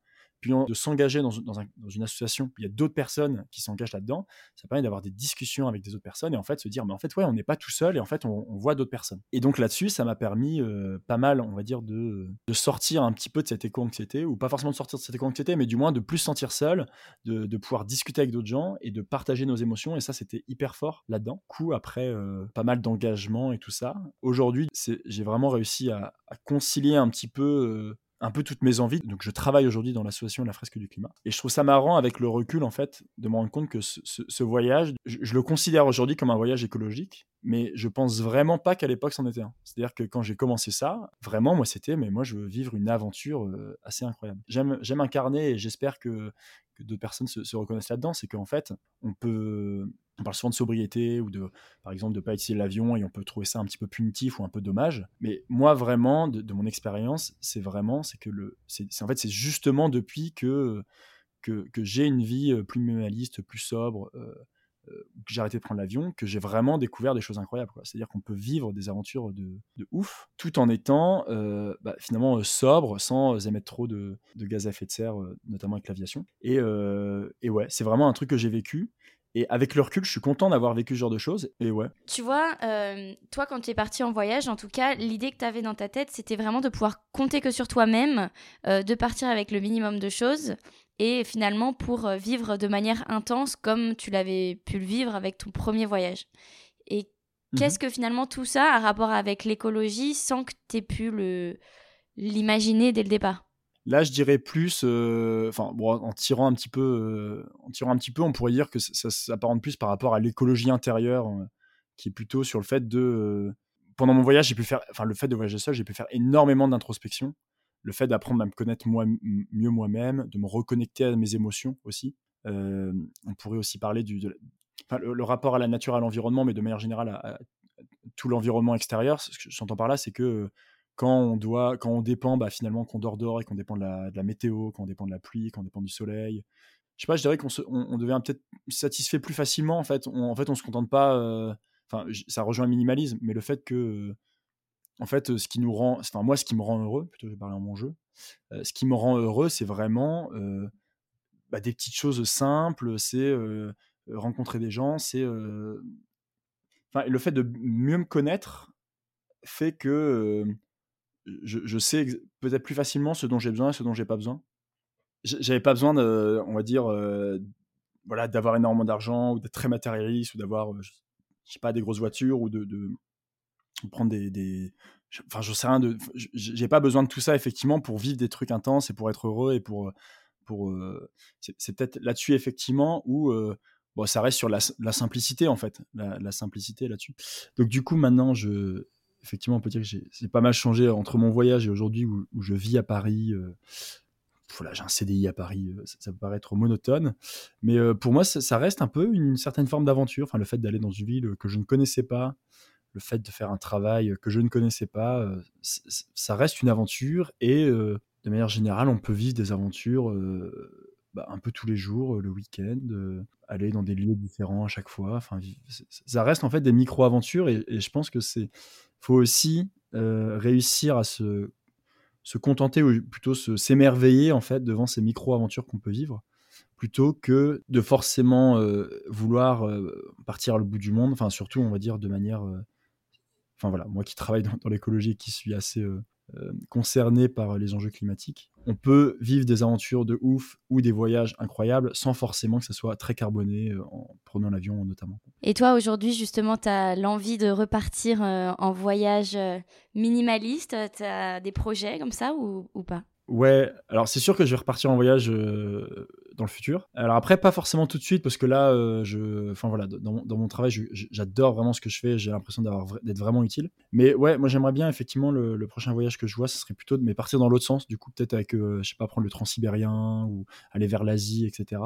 puis de s'engager dans, dans, un, dans, une association, il y a d'autres personnes qui s'engagent là-dedans, ça permet d'avoir des discussions avec des autres personnes et en fait se dire, mais en fait, ouais, on n'est pas tout seul et en fait, on, voit d'autres personnes. Et donc là-dessus, ça m'a permis euh, pas mal, on va dire, de, de sortir un petit peu de cette éco-anxiété, ou pas forcément de sortir de cette éco-anxiété, mais du moins de plus se sentir seul, de, pouvoir discuter avec d'autres gens et de partager nos émotions. Et ça, c'était hyper fort là-dedans. Coup, après euh, pas mal d'engagement et tout ça, aujourd'hui, j'ai vraiment réussi à, à, concilier un petit peu. Euh, un peu toutes mes envies. Donc je travaille aujourd'hui dans l'association la fresque du climat. Et je trouve ça marrant avec le recul, en fait, de me rendre compte que ce, voyage, je, je, le considère aujourd'hui comme un voyage écologique, mais je pense vraiment pas qu'à l'époque c'en était un. C'est-à-dire que quand j'ai commencé ça, vraiment, moi, c'était, mais moi, je veux vivre une aventure euh, assez incroyable. J'aime incarner et j'espère que, que d'autres personnes se, se reconnaissent là-dedans, c'est qu'en fait, on peut on parle souvent de sobriété ou de, par exemple, de ne pas utiliser l'avion et on peut trouver ça un petit peu punitif ou un peu dommage. Mais moi, vraiment, de, mon expérience, c'est vraiment, c'est que le, c'est en fait, c'est justement depuis que, que, que j'ai une vie plus minimaliste, plus sobre, euh, euh, que j'ai arrêté de prendre l'avion, que j'ai vraiment découvert des choses incroyables. C'est-à-dire qu'on peut vivre des aventures de, de ouf, tout en étant euh, bah, finalement euh, sobre, sans émettre trop de, de, gaz à effet de serre, notamment avec l'aviation. Et, et ouais, c'est vraiment un truc que j'ai vécu. Et avec le recul, je suis content d'avoir vécu ce genre de choses. Et ouais. Tu vois, euh, toi, quand tu es parti en voyage, en tout cas, l'idée que tu avais dans ta tête, c'était vraiment de pouvoir compter que sur toi-même, euh, de partir avec le minimum de choses et finalement pour euh, vivre de manière intense comme tu l'avais pu le vivre avec ton premier voyage. Et qu'est-ce que finalement tout ça a rapport avec l'écologie sans que tu aies pu l'imaginer dès le départ? Là, je dirais plus, enfin, en tirant un petit peu, en tirant un petit peu, on pourrait dire que ça, ça s'apparente plus par rapport à l'écologie intérieure, qui est plutôt sur le fait de, pendant mon voyage, j'ai pu faire, enfin, le fait de voyager seul, j'ai pu faire énormément d'introspection, le fait d'apprendre à me connaître moi, mieux moi-même, de me reconnecter à mes émotions aussi. on pourrait aussi parler du, le, rapport à la nature, à l'environnement, mais de manière générale à, tout l'environnement extérieur. Ce que j'entends par là, c'est que quand on doit, quand on dépend, bah, finalement, qu'on dort dehors et qu'on dépend de la, météo, qu'on dépend de la pluie, qu'on dépend du soleil. Je sais pas, je dirais qu'on on, devient peut-être satisfait plus facilement. En fait, on, en fait, on se contente pas. Euh, enfin, ça rejoint le minimalisme, mais le fait que, en fait, ce qui nous rend, enfin, moi, ce qui me rend heureux, plutôt je vais parler en mon jeu, euh, ce qui me rend heureux, c'est vraiment euh, bah, des petites choses simples. C'est rencontrer des gens, c'est, enfin, le fait de mieux me connaître fait que je, sais peut-être plus facilement ce dont j'ai besoin et ce dont j'ai pas besoin. J'avais pas besoin de, on va dire, voilà, d'avoir énormément d'argent ou d'être très matérialiste ou d'avoir, je sais pas, des grosses voitures ou de, prendre des, enfin, je sais rien de, j'ai pas besoin de tout ça effectivement pour vivre des trucs intenses et pour être heureux et pour, pour, c'est peut-être là-dessus effectivement où bon, ça reste sur la, simplicité en fait, la simplicité là-dessus. Donc du coup maintenant je effectivement, on peut dire que j'ai pas mal changé entre mon voyage et aujourd'hui où, je vis à Paris. Euh, voilà, j'ai un CDI à Paris, euh, ça, peut paraître monotone. Mais euh, pour moi, ça, reste un peu une certaine forme d'aventure. Enfin, le fait d'aller dans une ville que je ne connaissais pas, le fait de faire un travail que je ne connaissais pas, ça reste une aventure. Et de manière générale, on peut vivre des aventures bah, un peu tous les jours, le week-end, aller dans des lieux différents à chaque fois. Enfin, ça reste en fait des micro-aventures et, je pense que c'est faut aussi euh, réussir à se, se contenter ou plutôt s'émerveiller en fait devant ces micro-aventures qu'on peut vivre plutôt que de forcément euh, vouloir euh, partir à bout du monde, enfin surtout on va dire de manière... Enfin voilà, moi qui travaille dans, dans l'écologie et qui suis assez euh, concernés par les enjeux climatiques. On peut vivre des aventures de ouf ou des voyages incroyables sans forcément que ça soit très carboné euh, en prenant l'avion notamment. Et toi aujourd'hui justement, tu as l'envie de repartir euh, en voyage minimaliste? Tu as des projets comme ça ou, ou pas? Ouais, alors c'est sûr que je vais repartir en voyage euh, le futur. Alors après, pas forcément tout de suite, parce que là, euh, je, enfin voilà, dans, mon travail, j'adore vraiment ce que je fais. J'ai l'impression d'être vraiment utile. Mais ouais, moi j'aimerais bien effectivement le, prochain voyage que je vois, ce serait plutôt de mais partir dans l'autre sens. Du coup, peut-être avec, euh, je sais pas, prendre le transsibérien ou aller vers l'Asie, etc.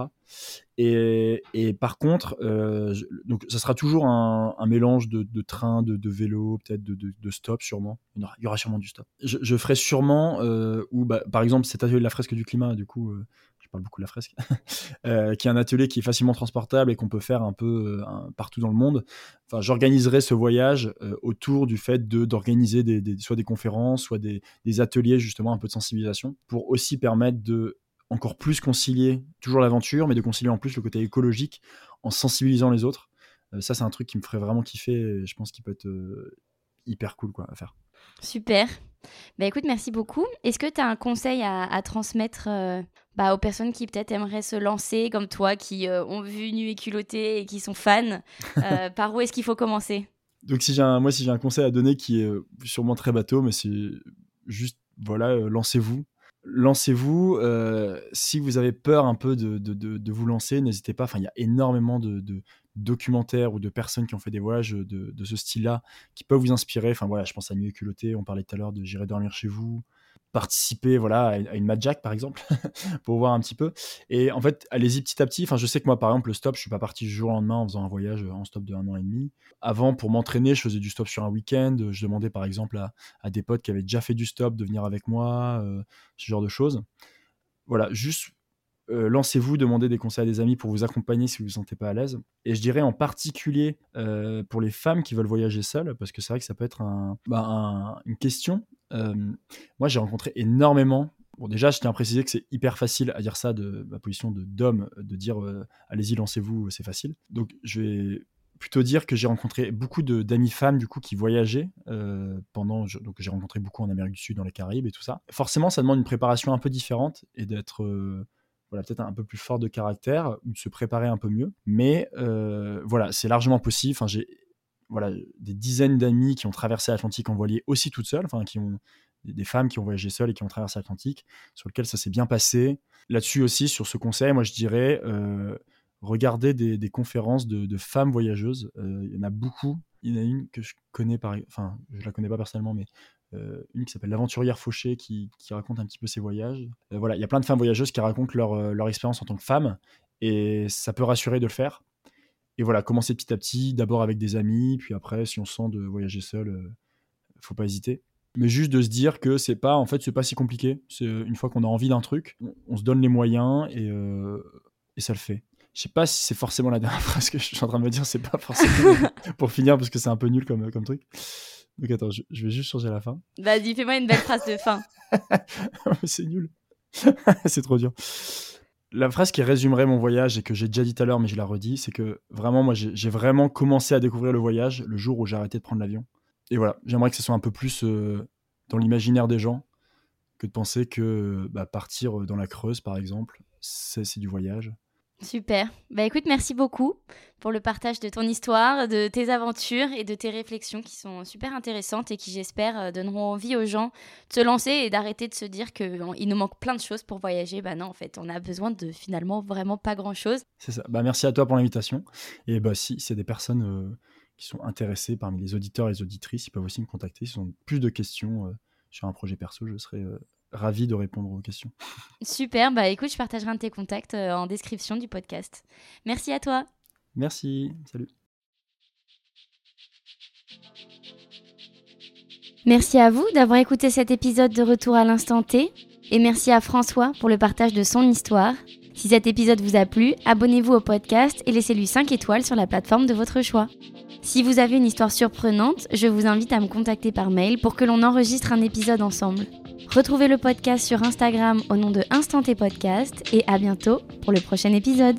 Et, et, par contre, donc ça sera toujours un, mélange de, de train, de, de vélo, peut-être de, de, stop, sûrement. Il y aura sûrement du stop. Je, ferai sûrement, ou bah, par exemple cet atelier de la fresque du climat, du coup, euh, je parle beaucoup de la fresque, euh, qui est un atelier qui est facilement transportable et qu'on peut faire un peu euh, partout dans le monde. Enfin, j'organiserai ce voyage autour du fait de d'organiser soit des conférences, soit des, des, ateliers justement un peu de sensibilisation pour aussi permettre de encore plus concilier toujours l'aventure, mais de concilier en plus le côté écologique en sensibilisant les autres. ça, c'est un truc qui me ferait vraiment kiffer. Et je pense qu'il peut être hyper cool quoi, à faire. Super. Bah écoute, merci beaucoup. Est-ce que tu as un conseil à, transmettre euh, bah, aux personnes qui peut-être aimeraient se lancer comme toi, qui euh, ont vu nu et culotté et qui sont fans euh, Par où est-ce qu'il faut commencer? Donc si j'ai moi, si j'ai un conseil à donner qui est sûrement très bateau, mais c'est juste, voilà, lancez-vous. Lancez-vous. si vous avez peur un peu de, de, de, vous lancer, n'hésitez pas. Enfin, il y a énormément de, documentaires ou de personnes qui ont fait des voyages de, de ce style-là qui peuvent vous inspirer. Enfin voilà, je pense à Nuit culotté, on parlait tout à l'heure de J'irai dormir chez vous, participer voilà à une Mad Jack par exemple pour voir un petit peu. Et en fait allez-y petit à petit. Enfin je sais que moi par exemple le stop je suis pas parti du jour au lendemain en faisant un voyage en stop de un an et demi. Avant pour m'entraîner je faisais du stop sur un week-end. Je demandais par exemple à, à, des potes qui avaient déjà fait du stop de venir avec moi euh, ce genre de choses. Voilà juste euh, lancez-vous, demandez des conseils à des amis pour vous accompagner si vous ne vous sentez pas à l'aise. Et je dirais en particulier euh, pour les femmes qui veulent voyager seules, parce que c'est vrai que ça peut être bah, une question. Euh, moi, j'ai rencontré énormément. Bon, déjà, je tiens à préciser que c'est hyper facile à dire ça de ma position de d'homme, de dire allez-y, lancez-vous, c'est facile. Donc, je vais plutôt dire que j'ai rencontré beaucoup d'amis femmes du coup qui voyageaient pendant donc j'ai rencontré beaucoup en Amérique du Sud dans les Caraïbes et tout ça forcément ça demande une préparation un peu différente et d'être voilà, peut-être un peu plus fort de caractère ou de se préparer un peu mieux. Mais euh, voilà, c'est largement possible. Enfin, j'ai voilà, des dizaines d'amis qui ont traversé l'Atlantique en voilier aussi toutes seules, enfin qui ont des femmes qui ont voyagé seules et qui ont traversé l'Atlantique, sur lequel ça s'est bien passé. Là-dessus aussi, sur ce conseil, moi je dirais, euh, regardez des, conférences de, femmes voyageuses. Euh, il y en a beaucoup. Il y en a une que je connais, par, enfin je la connais pas personnellement, mais euh, une qui s'appelle l'aventurière Fauché qui, raconte un petit peu ses voyages. voilà, il y a plein de femmes voyageuses qui racontent leur, leur expérience en tant que femme et ça peut rassurer de le faire. Et voilà, commencer petit à petit, d'abord avec des amis, puis après, si on sent de voyager seul, faut pas hésiter mais juste de se dire que c'est pas en fait c'est pas si compliqué c'est euh, une fois qu'on a envie d'un truc on, se donne les moyens et, euh, et ça le fait je sais pas si c'est forcément la dernière phrase que je suis en train de me dire c'est pas forcément pour finir parce que c'est un peu nul comme, comme truc donc attends je, vais juste changer la fin. Vas-y fais-moi une belle phrase de fin. C'est nul. C'est trop dur. La phrase qui résumerait mon voyage et que j'ai déjà dit tout à l'heure mais je la redis c'est que vraiment moi j'ai vraiment commencé à découvrir le voyage le jour où j'ai arrêté de prendre l'avion. Et voilà, j'aimerais que ce soit un peu plus euh, dans l'imaginaire des gens que de penser que bah, partir dans la Creuse, par exemple, c'est du voyage. Super. Bah écoute, merci beaucoup pour le partage de ton histoire, de tes aventures et de tes réflexions qui sont super intéressantes et qui, j'espère, euh, donneront envie aux gens de se lancer et d'arrêter de se dire qu'il nous manque plein de choses pour voyager. Bah non, en fait, on a besoin de finalement vraiment pas grand-chose. C'est ça. Bah merci à toi pour l'invitation. Et bah si c'est des personnes euh, qui sont intéressés parmi les auditeurs et les auditrices, ils peuvent aussi me contacter. S'ils ont plus de questions euh, sur un projet perso, je serai ravi de répondre aux questions. Super, bah écoute, je partagerai un de tes contacts euh, en description du podcast. Merci à toi. Merci, salut. Merci à vous d'avoir écouté cet épisode de Retour à l'instant T et merci à François pour le partage de son histoire. Si cet épisode vous a plu, abonnez-vous au podcast et laissez-lui 5 étoiles sur la plateforme de votre choix. Si vous avez une histoire surprenante, je vous invite à me contacter par mail pour que l'on enregistre un épisode ensemble. Retrouvez le podcast sur Instagram au nom de Instanté Podcast et à bientôt pour le prochain épisode.